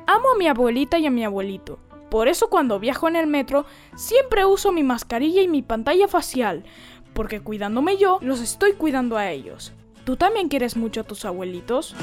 Amo a mi abuelita y a mi abuelito. Por eso cuando viajo en el metro siempre uso mi mascarilla y mi pantalla facial, porque cuidándome yo, los estoy cuidando a ellos. ¿Tú también quieres mucho a tus abuelitos?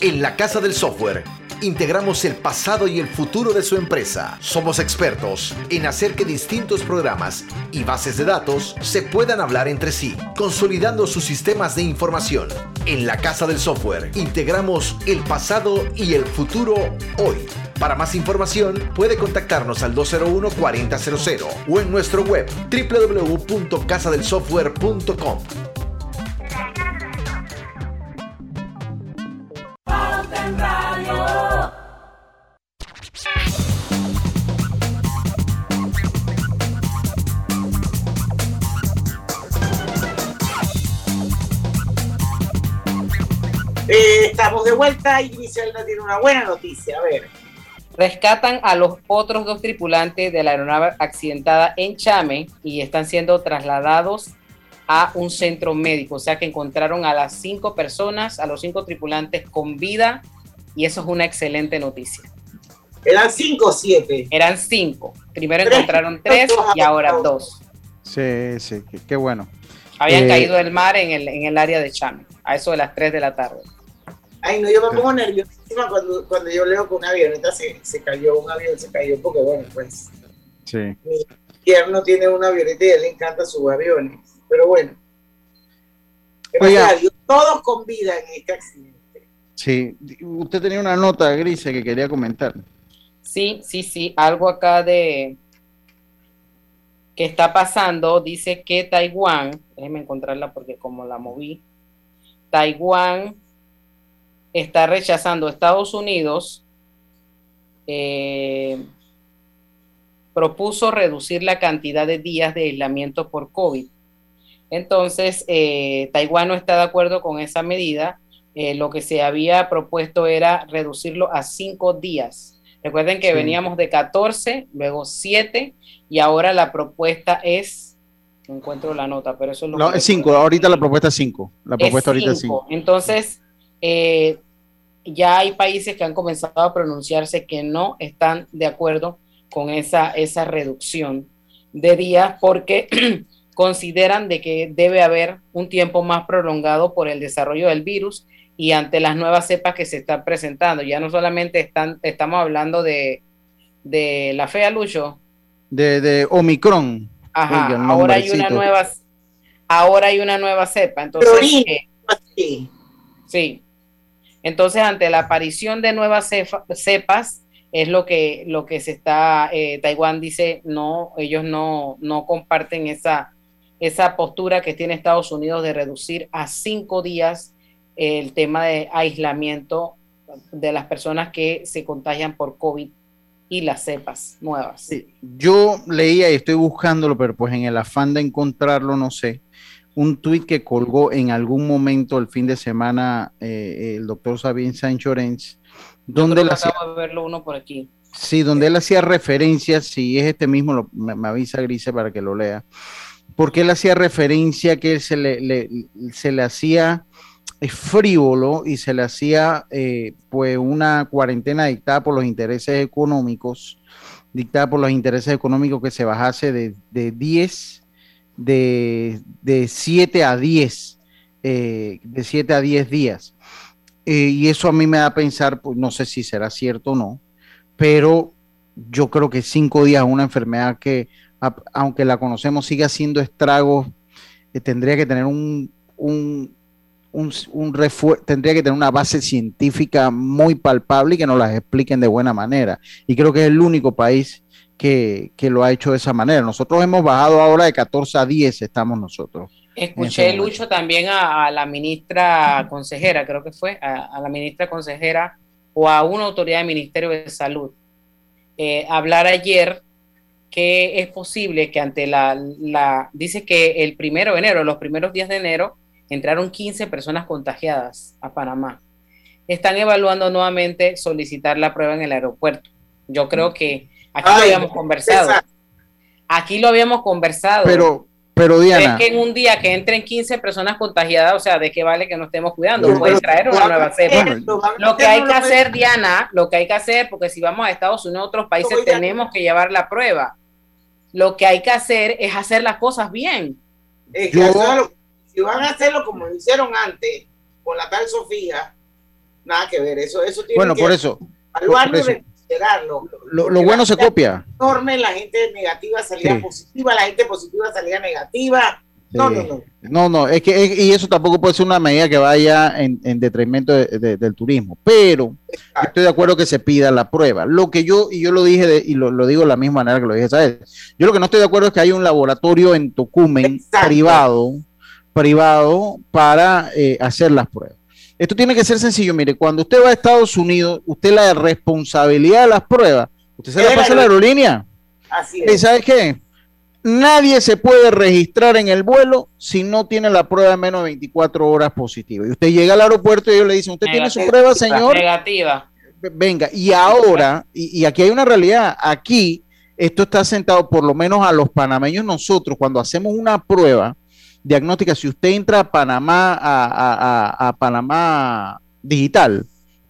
En la Casa del Software integramos el pasado y el futuro de su empresa. Somos expertos en hacer que distintos programas y bases de datos se puedan hablar entre sí, consolidando sus sistemas de información. En la Casa del Software integramos el pasado y el futuro hoy. Para más información puede contactarnos al 201-4000 o en nuestro web www.casadelsoftware.com. Eh, estamos de vuelta y Griselda tiene una buena noticia. A ver. Rescatan a los otros dos tripulantes de la aeronave accidentada en Chame y están siendo trasladados a un centro médico. O sea que encontraron a las cinco personas, a los cinco tripulantes con vida y eso es una excelente noticia. Eran cinco o siete. Eran cinco. Primero Tres. encontraron tres y ahora dos. Sí, sí, qué, qué bueno. Habían Eh, caído del mar en el, en el área de Chame, a eso de las 3 de la tarde. Ay, no, yo me pongo nerviosísima cuando, cuando yo leo que una avioneta se, se cayó, un avión se cayó, porque bueno, pues Sí. mi yerno tiene una avioneta y a él le encanta sus aviones. Pero bueno. Oiga. Todos con vida en este accidente. Sí, usted tenía una nota, Grise, que quería comentar. Sí, sí, sí, algo acá de que está pasando, dice que Taiwán, déjeme encontrarla porque como la moví, Taiwán está rechazando Estados Unidos, eh, propuso reducir la cantidad de días de aislamiento por COVID. Entonces, eh, Taiwán no está de acuerdo con esa medida. Eh, lo que se había propuesto era reducirlo a cinco días. Recuerden que Sí. veníamos de 14, luego 7 y ahora la propuesta es, no encuentro la nota, pero eso es lo No, que es cinco, ahorita la propuesta es cinco. La es propuesta ahorita es cinco. cinco. Entonces, eh, ya hay países que han comenzado a pronunciarse que no están de acuerdo con esa, esa reducción de días porque consideran de que debe haber un tiempo más prolongado por el desarrollo del virus y ante las nuevas cepas que se están presentando. Ya no solamente están, estamos hablando de, de la fea Lucho, De, de Omicron. Ajá, ahora hay una nueva, ahora hay una nueva cepa, entonces eh, sí. Entonces, ante la aparición de nuevas cepas, es lo que, lo que se está, eh, Taiwán dice, no, ellos no, no comparten esa, esa postura que tiene Estados Unidos de reducir a cinco días el tema de aislamiento de las personas que se contagian por COVID y las cepas nuevas. Yo leía y estoy buscándolo, pero pues en el afán de encontrarlo, no sé, un tuit que colgó en algún momento el fin de semana eh, el doctor Sabin Sánchez Llorens, donde él hacía, acabo de verlo uno por aquí. sí, donde él hacía referencia, si es este mismo, lo- me, me avisa Grise para que lo lea, porque él hacía referencia que se le, le- se le hacía eh, frívolo y se le hacía eh, pues una cuarentena dictada por los intereses económicos, dictada por los intereses económicos que se bajase de, de 10, de, de 7 a 10, eh, de 7 a 10 días. eh, y eso a mí me da a pensar, pues no sé si será cierto o no, pero yo creo que cinco días una enfermedad que, aunque la conocemos, sigue haciendo estragos, eh, tendría que tener un, un, un, tendría que tener una base científica muy palpable y que nos las expliquen de buena manera. Y creo que es el único país que, que lo ha hecho de esa manera. Nosotros hemos bajado ahora de 14 a 10, estamos nosotros. Escuché, Lucho, también a, la ministra consejera, creo que fue, a, la ministra consejera o a una autoridad del Ministerio de Salud, eh, hablar ayer que es posible que ante la, la, dice que el primero de enero, los primeros días de enero, entraron 15 personas contagiadas a Panamá. Están evaluando nuevamente solicitar la prueba en el aeropuerto. Yo creo que aquí lo habíamos conversado. Aquí lo habíamos conversado. Pero, pero Diana. Es que en un día que entren 15 personas contagiadas, o sea, ¿de qué vale que nos estemos cuidando? Puede traer una nueva cepa. lo que hay que hacer, Diana, lo que hay que hacer, porque si vamos a Estados Unidos o otros países, tenemos que llevar la prueba. Lo que hay que hacer es hacer las cosas bien. si van a hacerlo como lo hicieron antes, con la tal Sofía, nada que ver. Eso, eso tiene bueno, que por eso. Lo, lo, bueno se copia. Enorme, la gente negativa salía positiva, la gente positiva salía negativa. No, no, no. No, no, es que y eso tampoco puede ser una medida que vaya en, detrimento del turismo, pero estoy de acuerdo que se pida la prueba. Lo que yo, y yo lo dije y lo, digo de la misma manera que lo dije, ¿sabes? Yo lo que no estoy de acuerdo es que haya un laboratorio en Tocumen privado, privado para eh, hacer las pruebas. Esto tiene que ser sencillo. Mire, cuando usted va a Estados Unidos, usted la responsabilidad de las pruebas, usted se la pasa a la aerolínea. Así es. ¿Y sabe qué? Nadie se puede registrar en el vuelo si no tiene la prueba de menos de 24 horas positiva. Y usted llega al aeropuerto y ellos le dicen, ¿usted tiene su prueba, señor? Negativa. Venga, y ahora, y, y aquí hay una realidad, aquí esto está sentado por lo menos a los panameños nosotros, cuando hacemos una prueba, diagnóstica, si usted entra a Panamá, a, Panamá Digital,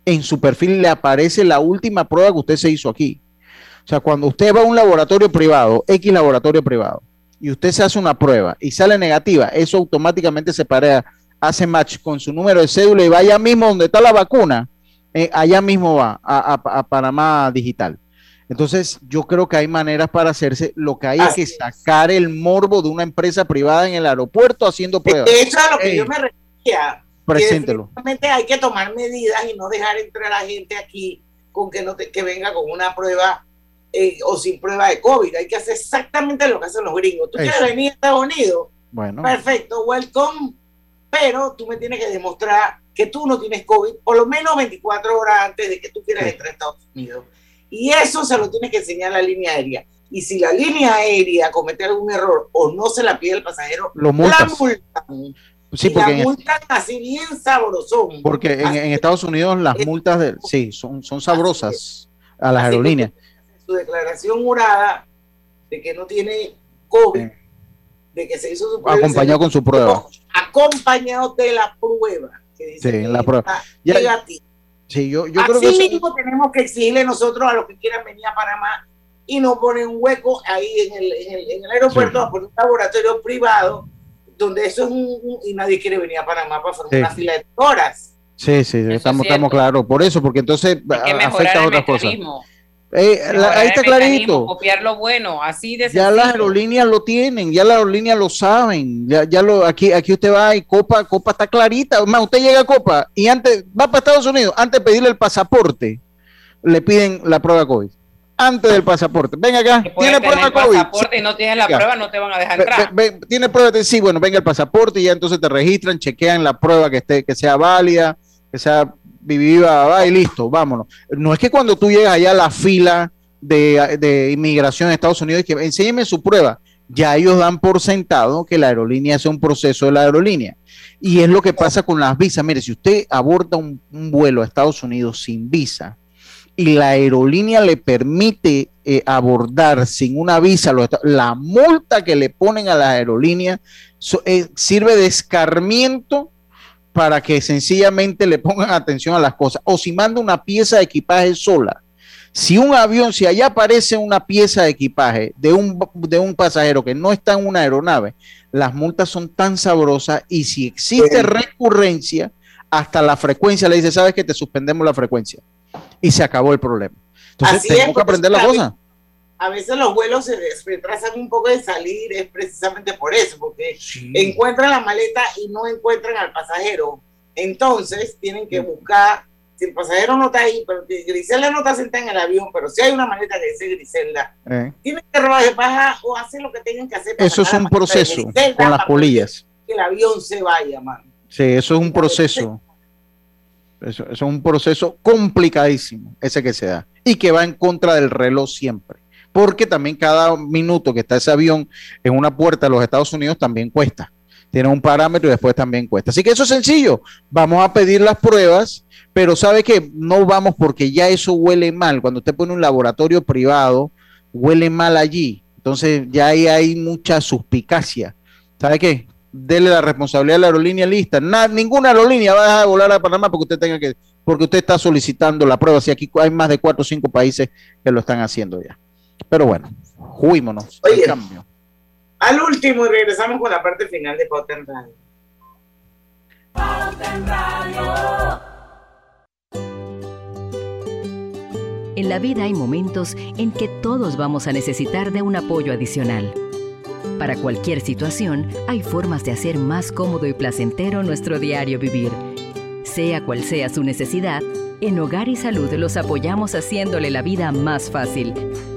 en su perfil le aparece la última prueba que usted se hizo aquí. O sea, cuando usted va a un laboratorio privado, X laboratorio privado, y usted se hace una prueba y sale negativa, eso automáticamente se parea, hace match con su número de cédula y va allá mismo donde está la vacuna, eh, allá mismo va a Panamá Digital. Entonces, yo creo que hay maneras para hacerse. Lo que hay es que sacar el morbo de una empresa privada en el aeropuerto haciendo pruebas. Eso es a lo que yo me refería. Preséntelo. Que hay que tomar medidas y no dejar entrar a gente aquí con que no que venga con una prueba eh, o sin prueba de COVID. Hay que hacer exactamente lo que hacen los gringos. Tú quieres venir a Estados Unidos. Bueno. Perfecto, welcome. Pero tú me tienes que demostrar que tú no tienes COVID por lo menos 24 horas antes de que tú quieras entrar a Estados Unidos. Y eso se lo tiene que enseñar la línea aérea. Y si la línea aérea comete algún error o no se la pide el pasajero, lo multan. la multan. Sí, porque la multan así bien sabrosón. Porque en, Estados Unidos las multas de, sí, son, son sabrosas a las aerolíneas. Su declaración jurada de que no tiene COVID, de que se hizo su prueba. Acompañado con su prueba. Acompañado de la prueba. Que dice sí, la prueba. Ya, Sí, yo, yo Así creo que mismo tenemos que exigirle nosotros a los que quieran venir a Panamá y no ponen un hueco ahí en el, en el, en el aeropuerto a poner un laboratorio privado donde eso es un, y nadie quiere venir a Panamá para formar una fila de horas. Sí, sí, estamos, estamos claros. Por eso, porque entonces afecta a otras cosas. Eh, ahí está clarito. Copiar lo bueno, así de Ya las aerolíneas lo tienen, ya las aerolíneas lo saben. Ya, ya lo, aquí, aquí usted va y Copa, Copa está clarita. Más, usted llega a Copa y antes, va para Estados Unidos, antes de pedirle el pasaporte, le piden la prueba COVID. Antes del pasaporte. Venga acá, tiene prueba COVID. pasaporte y no tienes la prueba, no te van a dejar entrar. tiene prueba de sí, bueno, venga el pasaporte y ya entonces te registran, chequean la prueba que esté, que sea válida, que sea viva, va y listo, vámonos. No es que cuando tú llegas allá a la fila de, inmigración en Estados Unidos, que enséñeme su prueba, ya ellos dan por sentado que la aerolínea hace un proceso de la aerolínea. Y es lo que pasa con las visas. Mire, si usted aborda un, vuelo a Estados Unidos sin visa y la aerolínea le permite eh, abordar sin una visa, la multa que le ponen a la aerolínea eh, sirve de escarmiento para que sencillamente le pongan atención a las cosas. O si manda una pieza de equipaje sola. Si un avión, si allá aparece una pieza de equipaje de un, de un pasajero que no está en una aeronave, las multas son tan sabrosas y si existe recurrencia, hasta la frecuencia le dice, sabes que te suspendemos la frecuencia. Y se acabó el problema. Entonces Así tenemos es, que aprender la cosa. A veces los vuelos se retrasan un poco de salir, es precisamente por eso, porque encuentran la maleta y no encuentran al pasajero. Entonces tienen que buscar, si el pasajero no está ahí, pero que Griselda no está sentada en el avión, pero si hay una maleta que dice Griselda, Eh, tienen que robar bajar o hacer lo que tengan que hacer. para Eso es un de proceso Griselda con las polillas. que el avión se vaya, man. Sí, eso es un proceso. Eso, eso es un proceso complicadísimo, ese que se da. Y que va en contra del reloj siempre. Porque también cada minuto que está ese avión en una puerta de los Estados Unidos también cuesta. Tiene un parámetro y después también cuesta. Así que eso es sencillo. Vamos a pedir las pruebas, pero sabe que no vamos porque ya eso huele mal. Cuando usted pone un laboratorio privado, huele mal allí. Entonces ya ahí hay mucha suspicacia. ¿Sabe qué? Dele la responsabilidad a la aerolínea lista. Na- ninguna aerolínea va a dejar de volar a Panamá porque usted tenga que, porque usted está solicitando la prueba. Si aquí hay más de cuatro o cinco países que lo están haciendo ya. Pero bueno, juímonos. al Oye. cambio. Al último, y regresamos con la parte final de Pauta en Radio. Radio. En la vida hay momentos en que todos vamos a necesitar de un apoyo adicional. Para cualquier situación, hay formas de hacer más cómodo y placentero nuestro diario vivir. Sea cual sea su necesidad, en Hogar y Salud los apoyamos haciéndole la vida más fácil,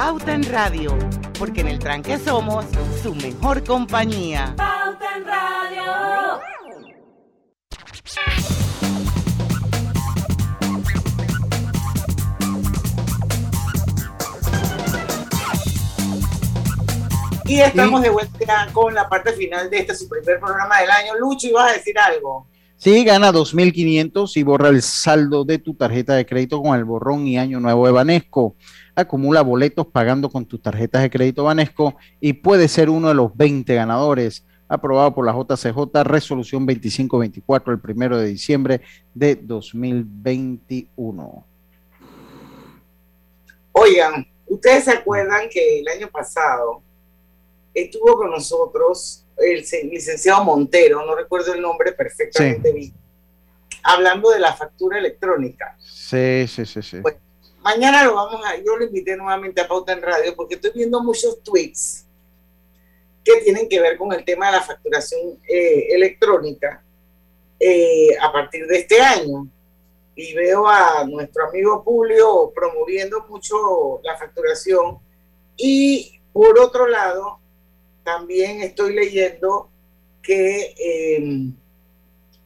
Pauta en Radio, porque en el tranque somos su mejor compañía. Pauta en Radio. Y estamos de vuelta con la parte final de este su primer programa del año. Lucho, ibas a decir algo. Sí, gana 2.500 y borra el saldo de tu tarjeta de crédito con el borrón y año nuevo de Banesco. Acumula boletos pagando con tus tarjetas de crédito Banesco y puede ser uno de los 20 ganadores. Aprobado por la JCJ, resolución 2524, el primero de diciembre de 2021. Oigan, ustedes se acuerdan que el año pasado estuvo con nosotros el licenciado Montero, no recuerdo el nombre perfectamente bien, hablando de la factura electrónica. Sí, sí, sí, sí. Mañana lo vamos a, yo lo invité nuevamente a Pauta en Radio porque estoy viendo muchos tweets que tienen que ver con el tema de la facturación eh, electrónica eh, a partir de este año. Y veo a nuestro amigo Julio promoviendo mucho la facturación. Y por otro lado, también estoy leyendo que eh,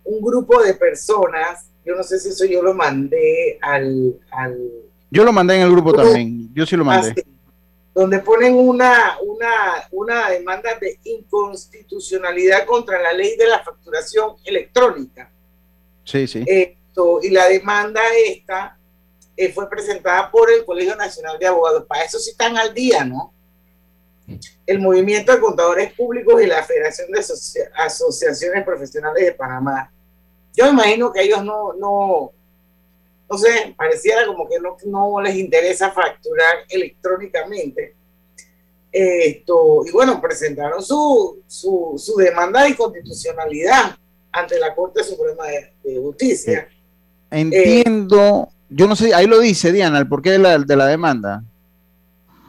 un grupo de personas, yo no sé si eso yo lo mandé al, al Yo lo mandé en el grupo también. Yo sí lo mandé. Así, donde ponen una, una, una demanda de inconstitucionalidad contra la ley de la facturación electrónica. Sí, sí. Esto, y la demanda esta eh, fue presentada por el Colegio Nacional de Abogados. Para eso sí están al día, ¿no? El Movimiento de Contadores Públicos y la Federación de Asocia- Asociaciones Profesionales de Panamá. Yo imagino que ellos no, no, no sé, pareciera como que no, no les interesa facturar electrónicamente. Esto, y bueno, presentaron su, su, su demanda de inconstitucionalidad ante la Corte Suprema de, de Justicia. Entiendo, yo no sé, ahí lo dice Diana, el porqué de la, de la demanda.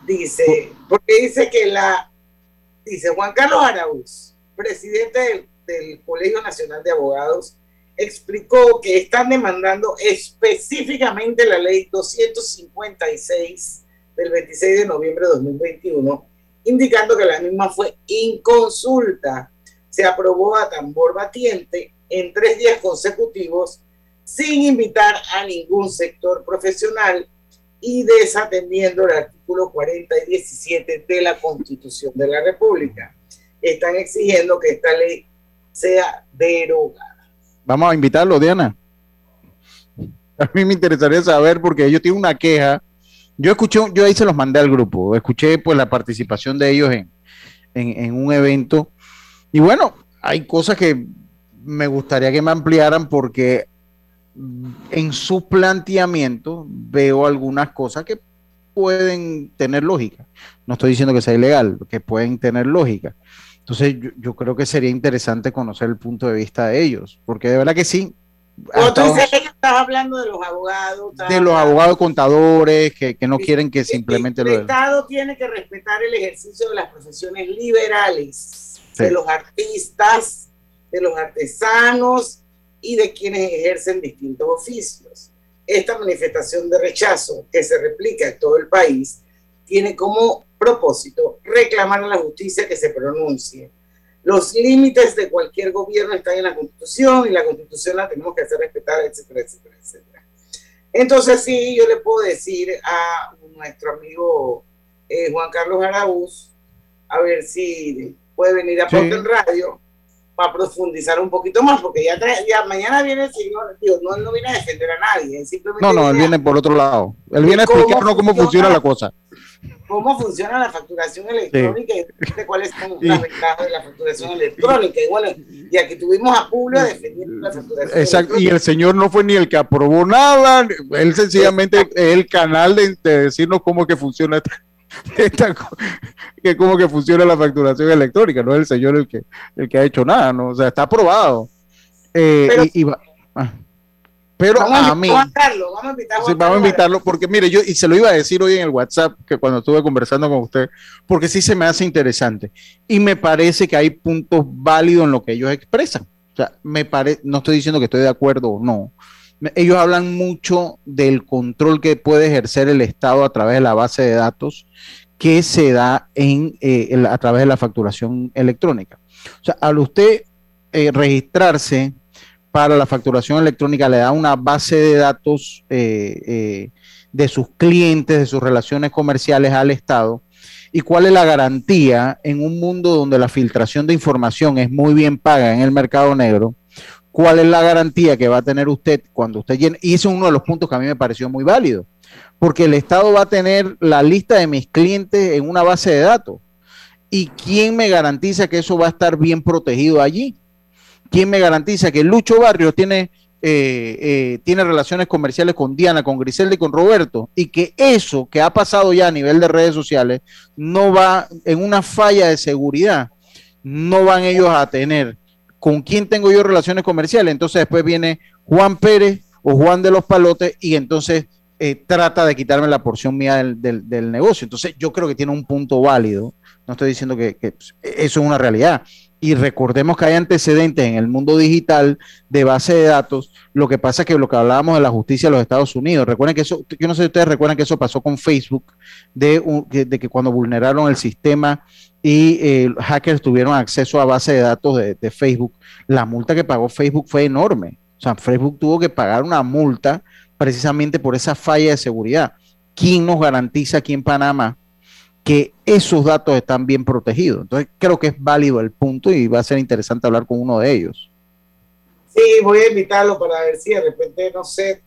Dice, porque dice que la, dice Juan Carlos Araúz, presidente del, del Colegio Nacional de Abogados, explicó que están demandando específicamente la ley 256 del 26 de noviembre de 2021 indicando que la misma fue inconsulta. Se aprobó a tambor batiente en tres días consecutivos sin invitar a ningún sector profesional y desatendiendo el artículo 40 y 17 de la Constitución de la República. Están exigiendo que esta ley sea derogada. Vamos a invitarlo, Diana. A mí me interesaría saber porque ellos tienen una queja. Yo escuché, yo ahí se los mandé al grupo, escuché pues la participación de ellos en, en un evento. Y bueno, hay cosas que me gustaría que me ampliaran porque en su planteamiento veo algunas cosas que pueden tener lógica. No estoy diciendo que sea ilegal, que pueden tener lógica. Entonces yo, creo que sería interesante conocer el punto de vista de ellos, porque de verdad que sí. Entonces estás hablando de los abogados. De los abogados contadores que, no quieren que simplemente el, el Estado tiene que respetar el ejercicio de las profesiones liberales, de los artistas, de los artesanos y de quienes ejercen distintos oficios. Esta manifestación de rechazo que se replica en todo el país tiene como propósito reclamar a la justicia que se pronuncie. Los límites de cualquier gobierno están en la Constitución y la Constitución la tenemos que hacer respetar, etcétera, etcétera, etcétera. Entonces sí, yo le puedo decir a nuestro amigo eh, Juan Carlos Araúz, a ver si puede venir a sí. en Radio para profundizar un poquito más, porque ya, ya mañana viene el señor, tío, no, no viene a defender a nadie, simplemente... No, no, él viene por otro lado, él viene a explicarnos cómo, funciona, la cosa. Cómo funciona la facturación electrónica y cuáles son ventajas de la facturación electrónica. Y bueno, y aquí tuvimos a Publio defendiendo la facturación Exacto, y el señor no fue ni el que aprobó nada, él sencillamente es el canal de, de decirnos cómo que funciona que como que funciona la facturación electrónica, no es el señor el que, el que ha hecho nada, ¿no? O sea, está aprobado. Eh, pero, ah. A, mí. vamos a invitarlo. Sí, vamos a invitarlo porque, mire, yo, y se lo iba a decir hoy en el WhatsApp, que cuando estuve conversando con usted, porque sí se me hace interesante. Y me parece que hay puntos válidos en lo que ellos expresan. O sea, me parece, no estoy diciendo que estoy de acuerdo o no, ellos hablan mucho del control que puede ejercer el Estado a través de la base de datos que se da en, eh, a través de la facturación electrónica. O sea, al usted eh, registrarse para la facturación electrónica, le da una base de datos eh, de sus clientes, de sus relaciones comerciales al Estado. ¿Y cuál es la garantía en un mundo donde la filtración de información es muy bien paga en el mercado negro? cuál es la garantía que va a tener usted cuando usted llene. Y ese es uno de los puntos que a mí me pareció muy válido, porque el Estado va a tener la lista de mis clientes en una base de datos. ¿Y quién me garantiza que eso va a estar bien protegido allí? ¿Quién me garantiza que Lucho Barrio tiene, eh, eh, tiene relaciones comerciales con Diana, con Griselda y con Roberto? Y que eso que ha pasado ya a nivel de redes sociales no va en una falla de seguridad, no van ellos a tener con quién tengo yo relaciones comerciales. Entonces después viene Juan Pérez o Juan de los Palotes y entonces eh, trata de quitarme la porción mía del, negocio. Entonces yo creo que tiene un punto válido. No estoy diciendo que, eso es una realidad. Y recordemos que hay antecedentes en el mundo digital de base de datos. Lo que pasa es que lo que hablábamos de la justicia de los Estados Unidos, recuerden que eso, yo no sé si ustedes recuerdan que eso pasó con Facebook, de, de que cuando vulneraron el sistema y eh, hackers tuvieron acceso a base de datos de, Facebook, la multa que pagó Facebook fue enorme. O sea, Facebook tuvo que pagar una multa precisamente por esa falla de seguridad. ¿Quién nos garantiza aquí en Panamá que esos datos están bien protegidos? Entonces, creo que es válido el punto y va a ser interesante hablar con uno de ellos. Sí, voy a invitarlo para ver si de repente, no sé,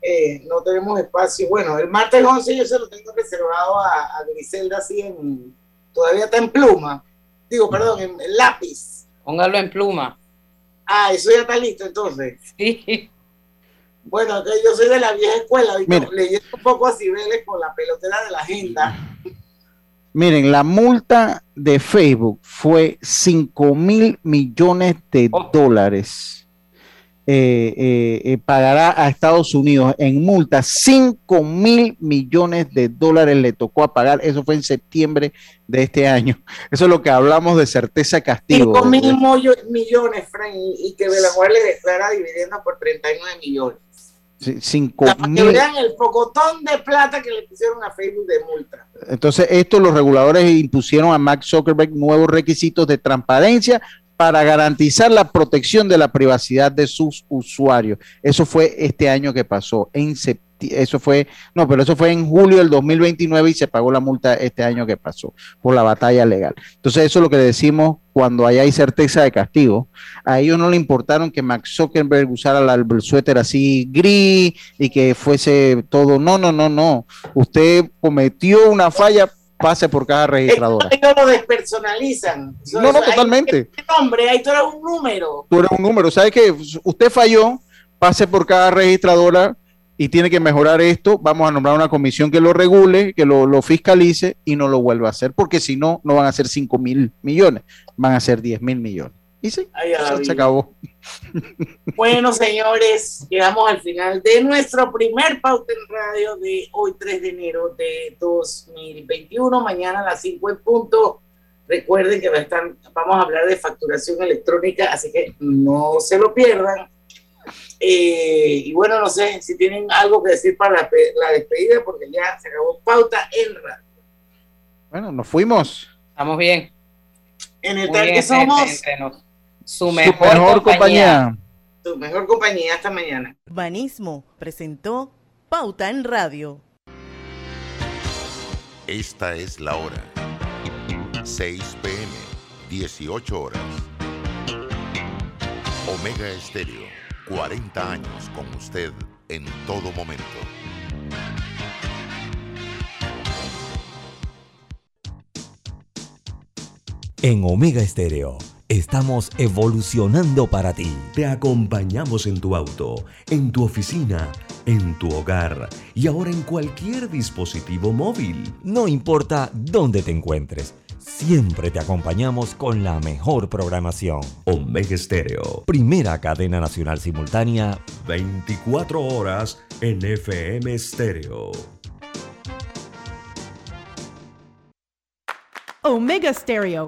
eh, no tenemos espacio. Bueno, el martes 11 yo se lo tengo reservado a, a Griselda así en todavía está en pluma. Digo, perdón, en, lápiz. Póngalo en pluma. Ah, eso ya está listo entonces. Sí. Bueno, yo soy de la vieja escuela, leyendo un poco a Cibeles con la pelotera de la agenda. Miren, la multa de Facebook fue 5 mil millones de oh. dólares. Eh, eh, eh, pagará a Estados Unidos en multa 5 mil millones de dólares le tocó a pagar. Eso fue en septiembre de este año. Eso es lo que hablamos de certeza castigo. 5 mil millones, Frank, y que la mujer le declara dividiendo por 39 millones. Cinco Para que mil. vean el pocotón de plata que le pusieron a Facebook de multa. Entonces, esto los reguladores impusieron a Mark Zuckerberg nuevos requisitos de transparencia para garantizar la protección de la privacidad de sus usuarios. Eso fue este año que pasó, en septiembre. Eso fue, no, pero eso fue en julio del 2029 y se pagó la multa este año que pasó por la batalla legal. Entonces, eso es lo que decimos cuando hay certeza de castigo. A ellos no le importaron que Max Zuckerberg usara la- el suéter así gris y que fuese todo. No, no, no, no. Usted cometió una falla, pase por caja registradora. Ellos lo despersonalizan. Eso- No, no, eso- totalmente. nombre, ahí tú eres un número. Tú eres un número. ¿Sabe que Usted falló, pase por cada registradora y tiene que mejorar esto. Vamos a nombrar una comisión que lo regule, que lo, lo fiscalice y no lo vuelva a hacer, porque si no, no van a ser 5 mil millones, van a ser 10 mil millones. Y sí, Ay, se acabó. Bueno, señores, llegamos al final de nuestro primer Pauta en Radio de hoy, 3 de enero de 2021. Mañana a las 5 en punto. Recuerden que va a estar- vamos a hablar de facturación electrónica, así que no se lo pierdan. Eh, y bueno, no sé si tienen algo que decir para la, pe- la despedida, porque ya se acabó Pauta en Radio. Bueno, nos fuimos. Estamos bien. En el Muy tal bien, que somos entre- entre nos. Su Su mejor, compañía. compañía. tu mejor compañía. Hasta mañana. Banismo presentó Pauta en Radio. Esta es la hora. 6 pm, 18 horas. Omega Estéreo, 40 años con usted en todo momento. En Omega Estéreo estamos evolucionando para ti. Te acompañamos en tu auto, en tu oficina, en tu hogar y ahora en cualquier dispositivo móvil. No importa dónde te encuentres, siempre te acompañamos con la mejor programación. Omega Estéreo, Primera cadena nacional simultánea 24 horas en FM Estéreo. Omega Stereo.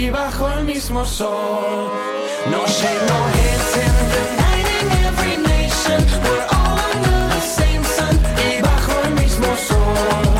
y bajo el mismo sol. No shade, no hating, the night in every nation. We're all under the same sun y bajo el mismo sol.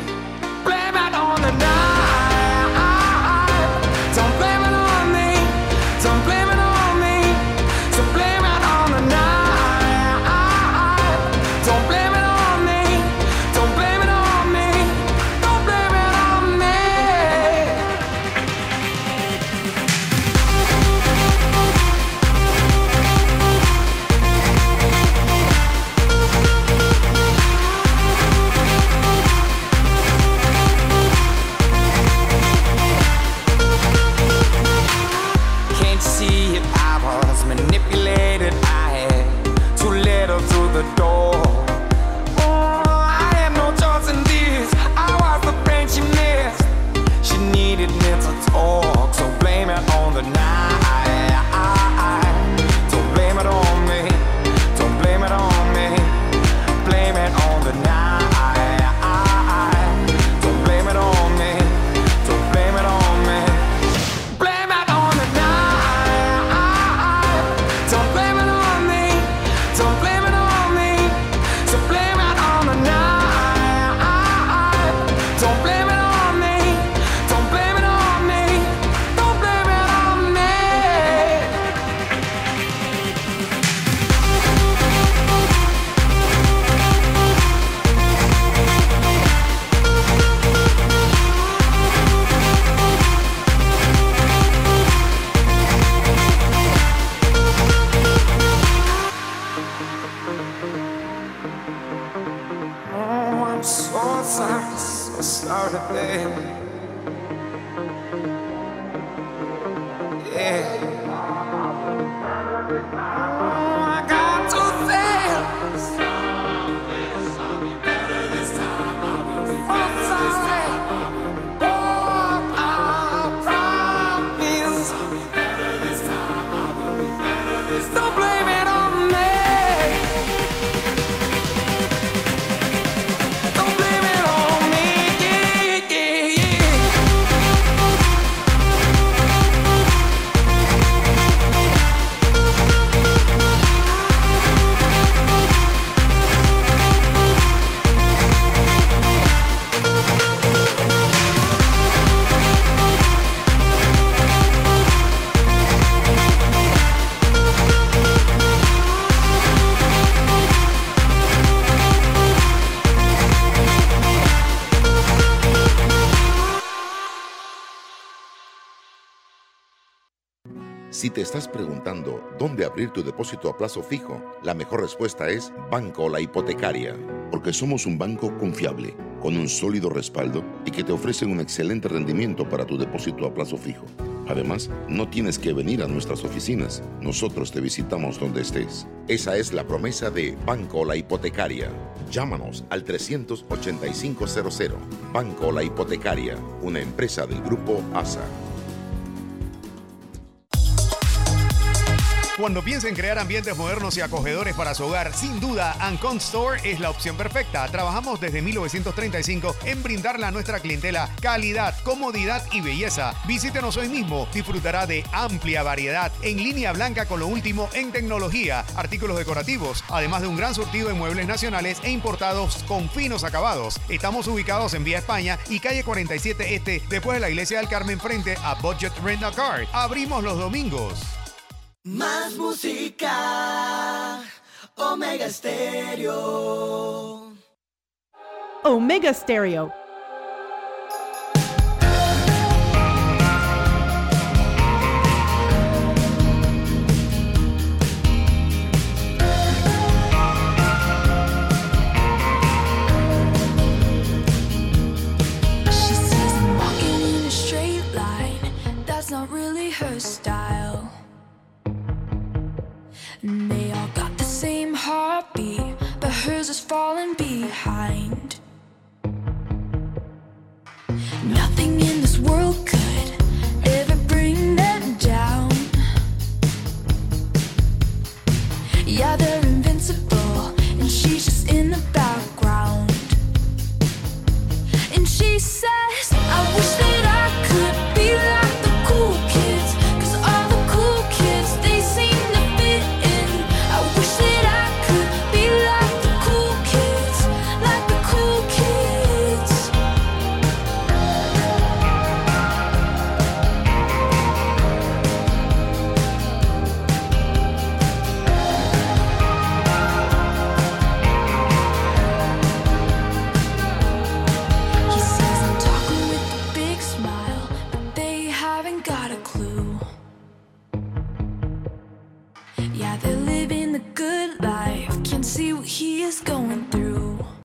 Estás preguntando dónde abrir tu depósito a plazo fijo, la mejor respuesta es Banco La Hipotecaria, porque somos un banco confiable, con un sólido respaldo y que te ofrece un excelente rendimiento para tu depósito a plazo fijo. Además, no tienes que venir a nuestras oficinas, nosotros te visitamos donde estés. Esa es la promesa de Banco La Hipotecaria. Llámanos al 38500. Banco La Hipotecaria, una empresa del grupo ASA. Cuando piensa en crear ambientes modernos y acogedores para su hogar, sin duda, Ancon Store es la opción perfecta. Trabajamos desde 1935 en brindarle a nuestra clientela calidad, comodidad y belleza. Visítenos hoy mismo, disfrutará de amplia variedad en línea blanca con lo último en tecnología, artículos decorativos, además de un gran surtido de muebles nacionales e importados con finos acabados. Estamos ubicados en Vía España y calle 47 Este, después de la Iglesia del Carmen frente a Budget Rent a Car. Abrimos los domingos. Más música, Omega Stereo. Omega Stereo. And they all got the same heartbeat, but hers is falling behind. Nothing in this world could ever bring them down. Yeah, they're invincible, and she's just in the background. And she said,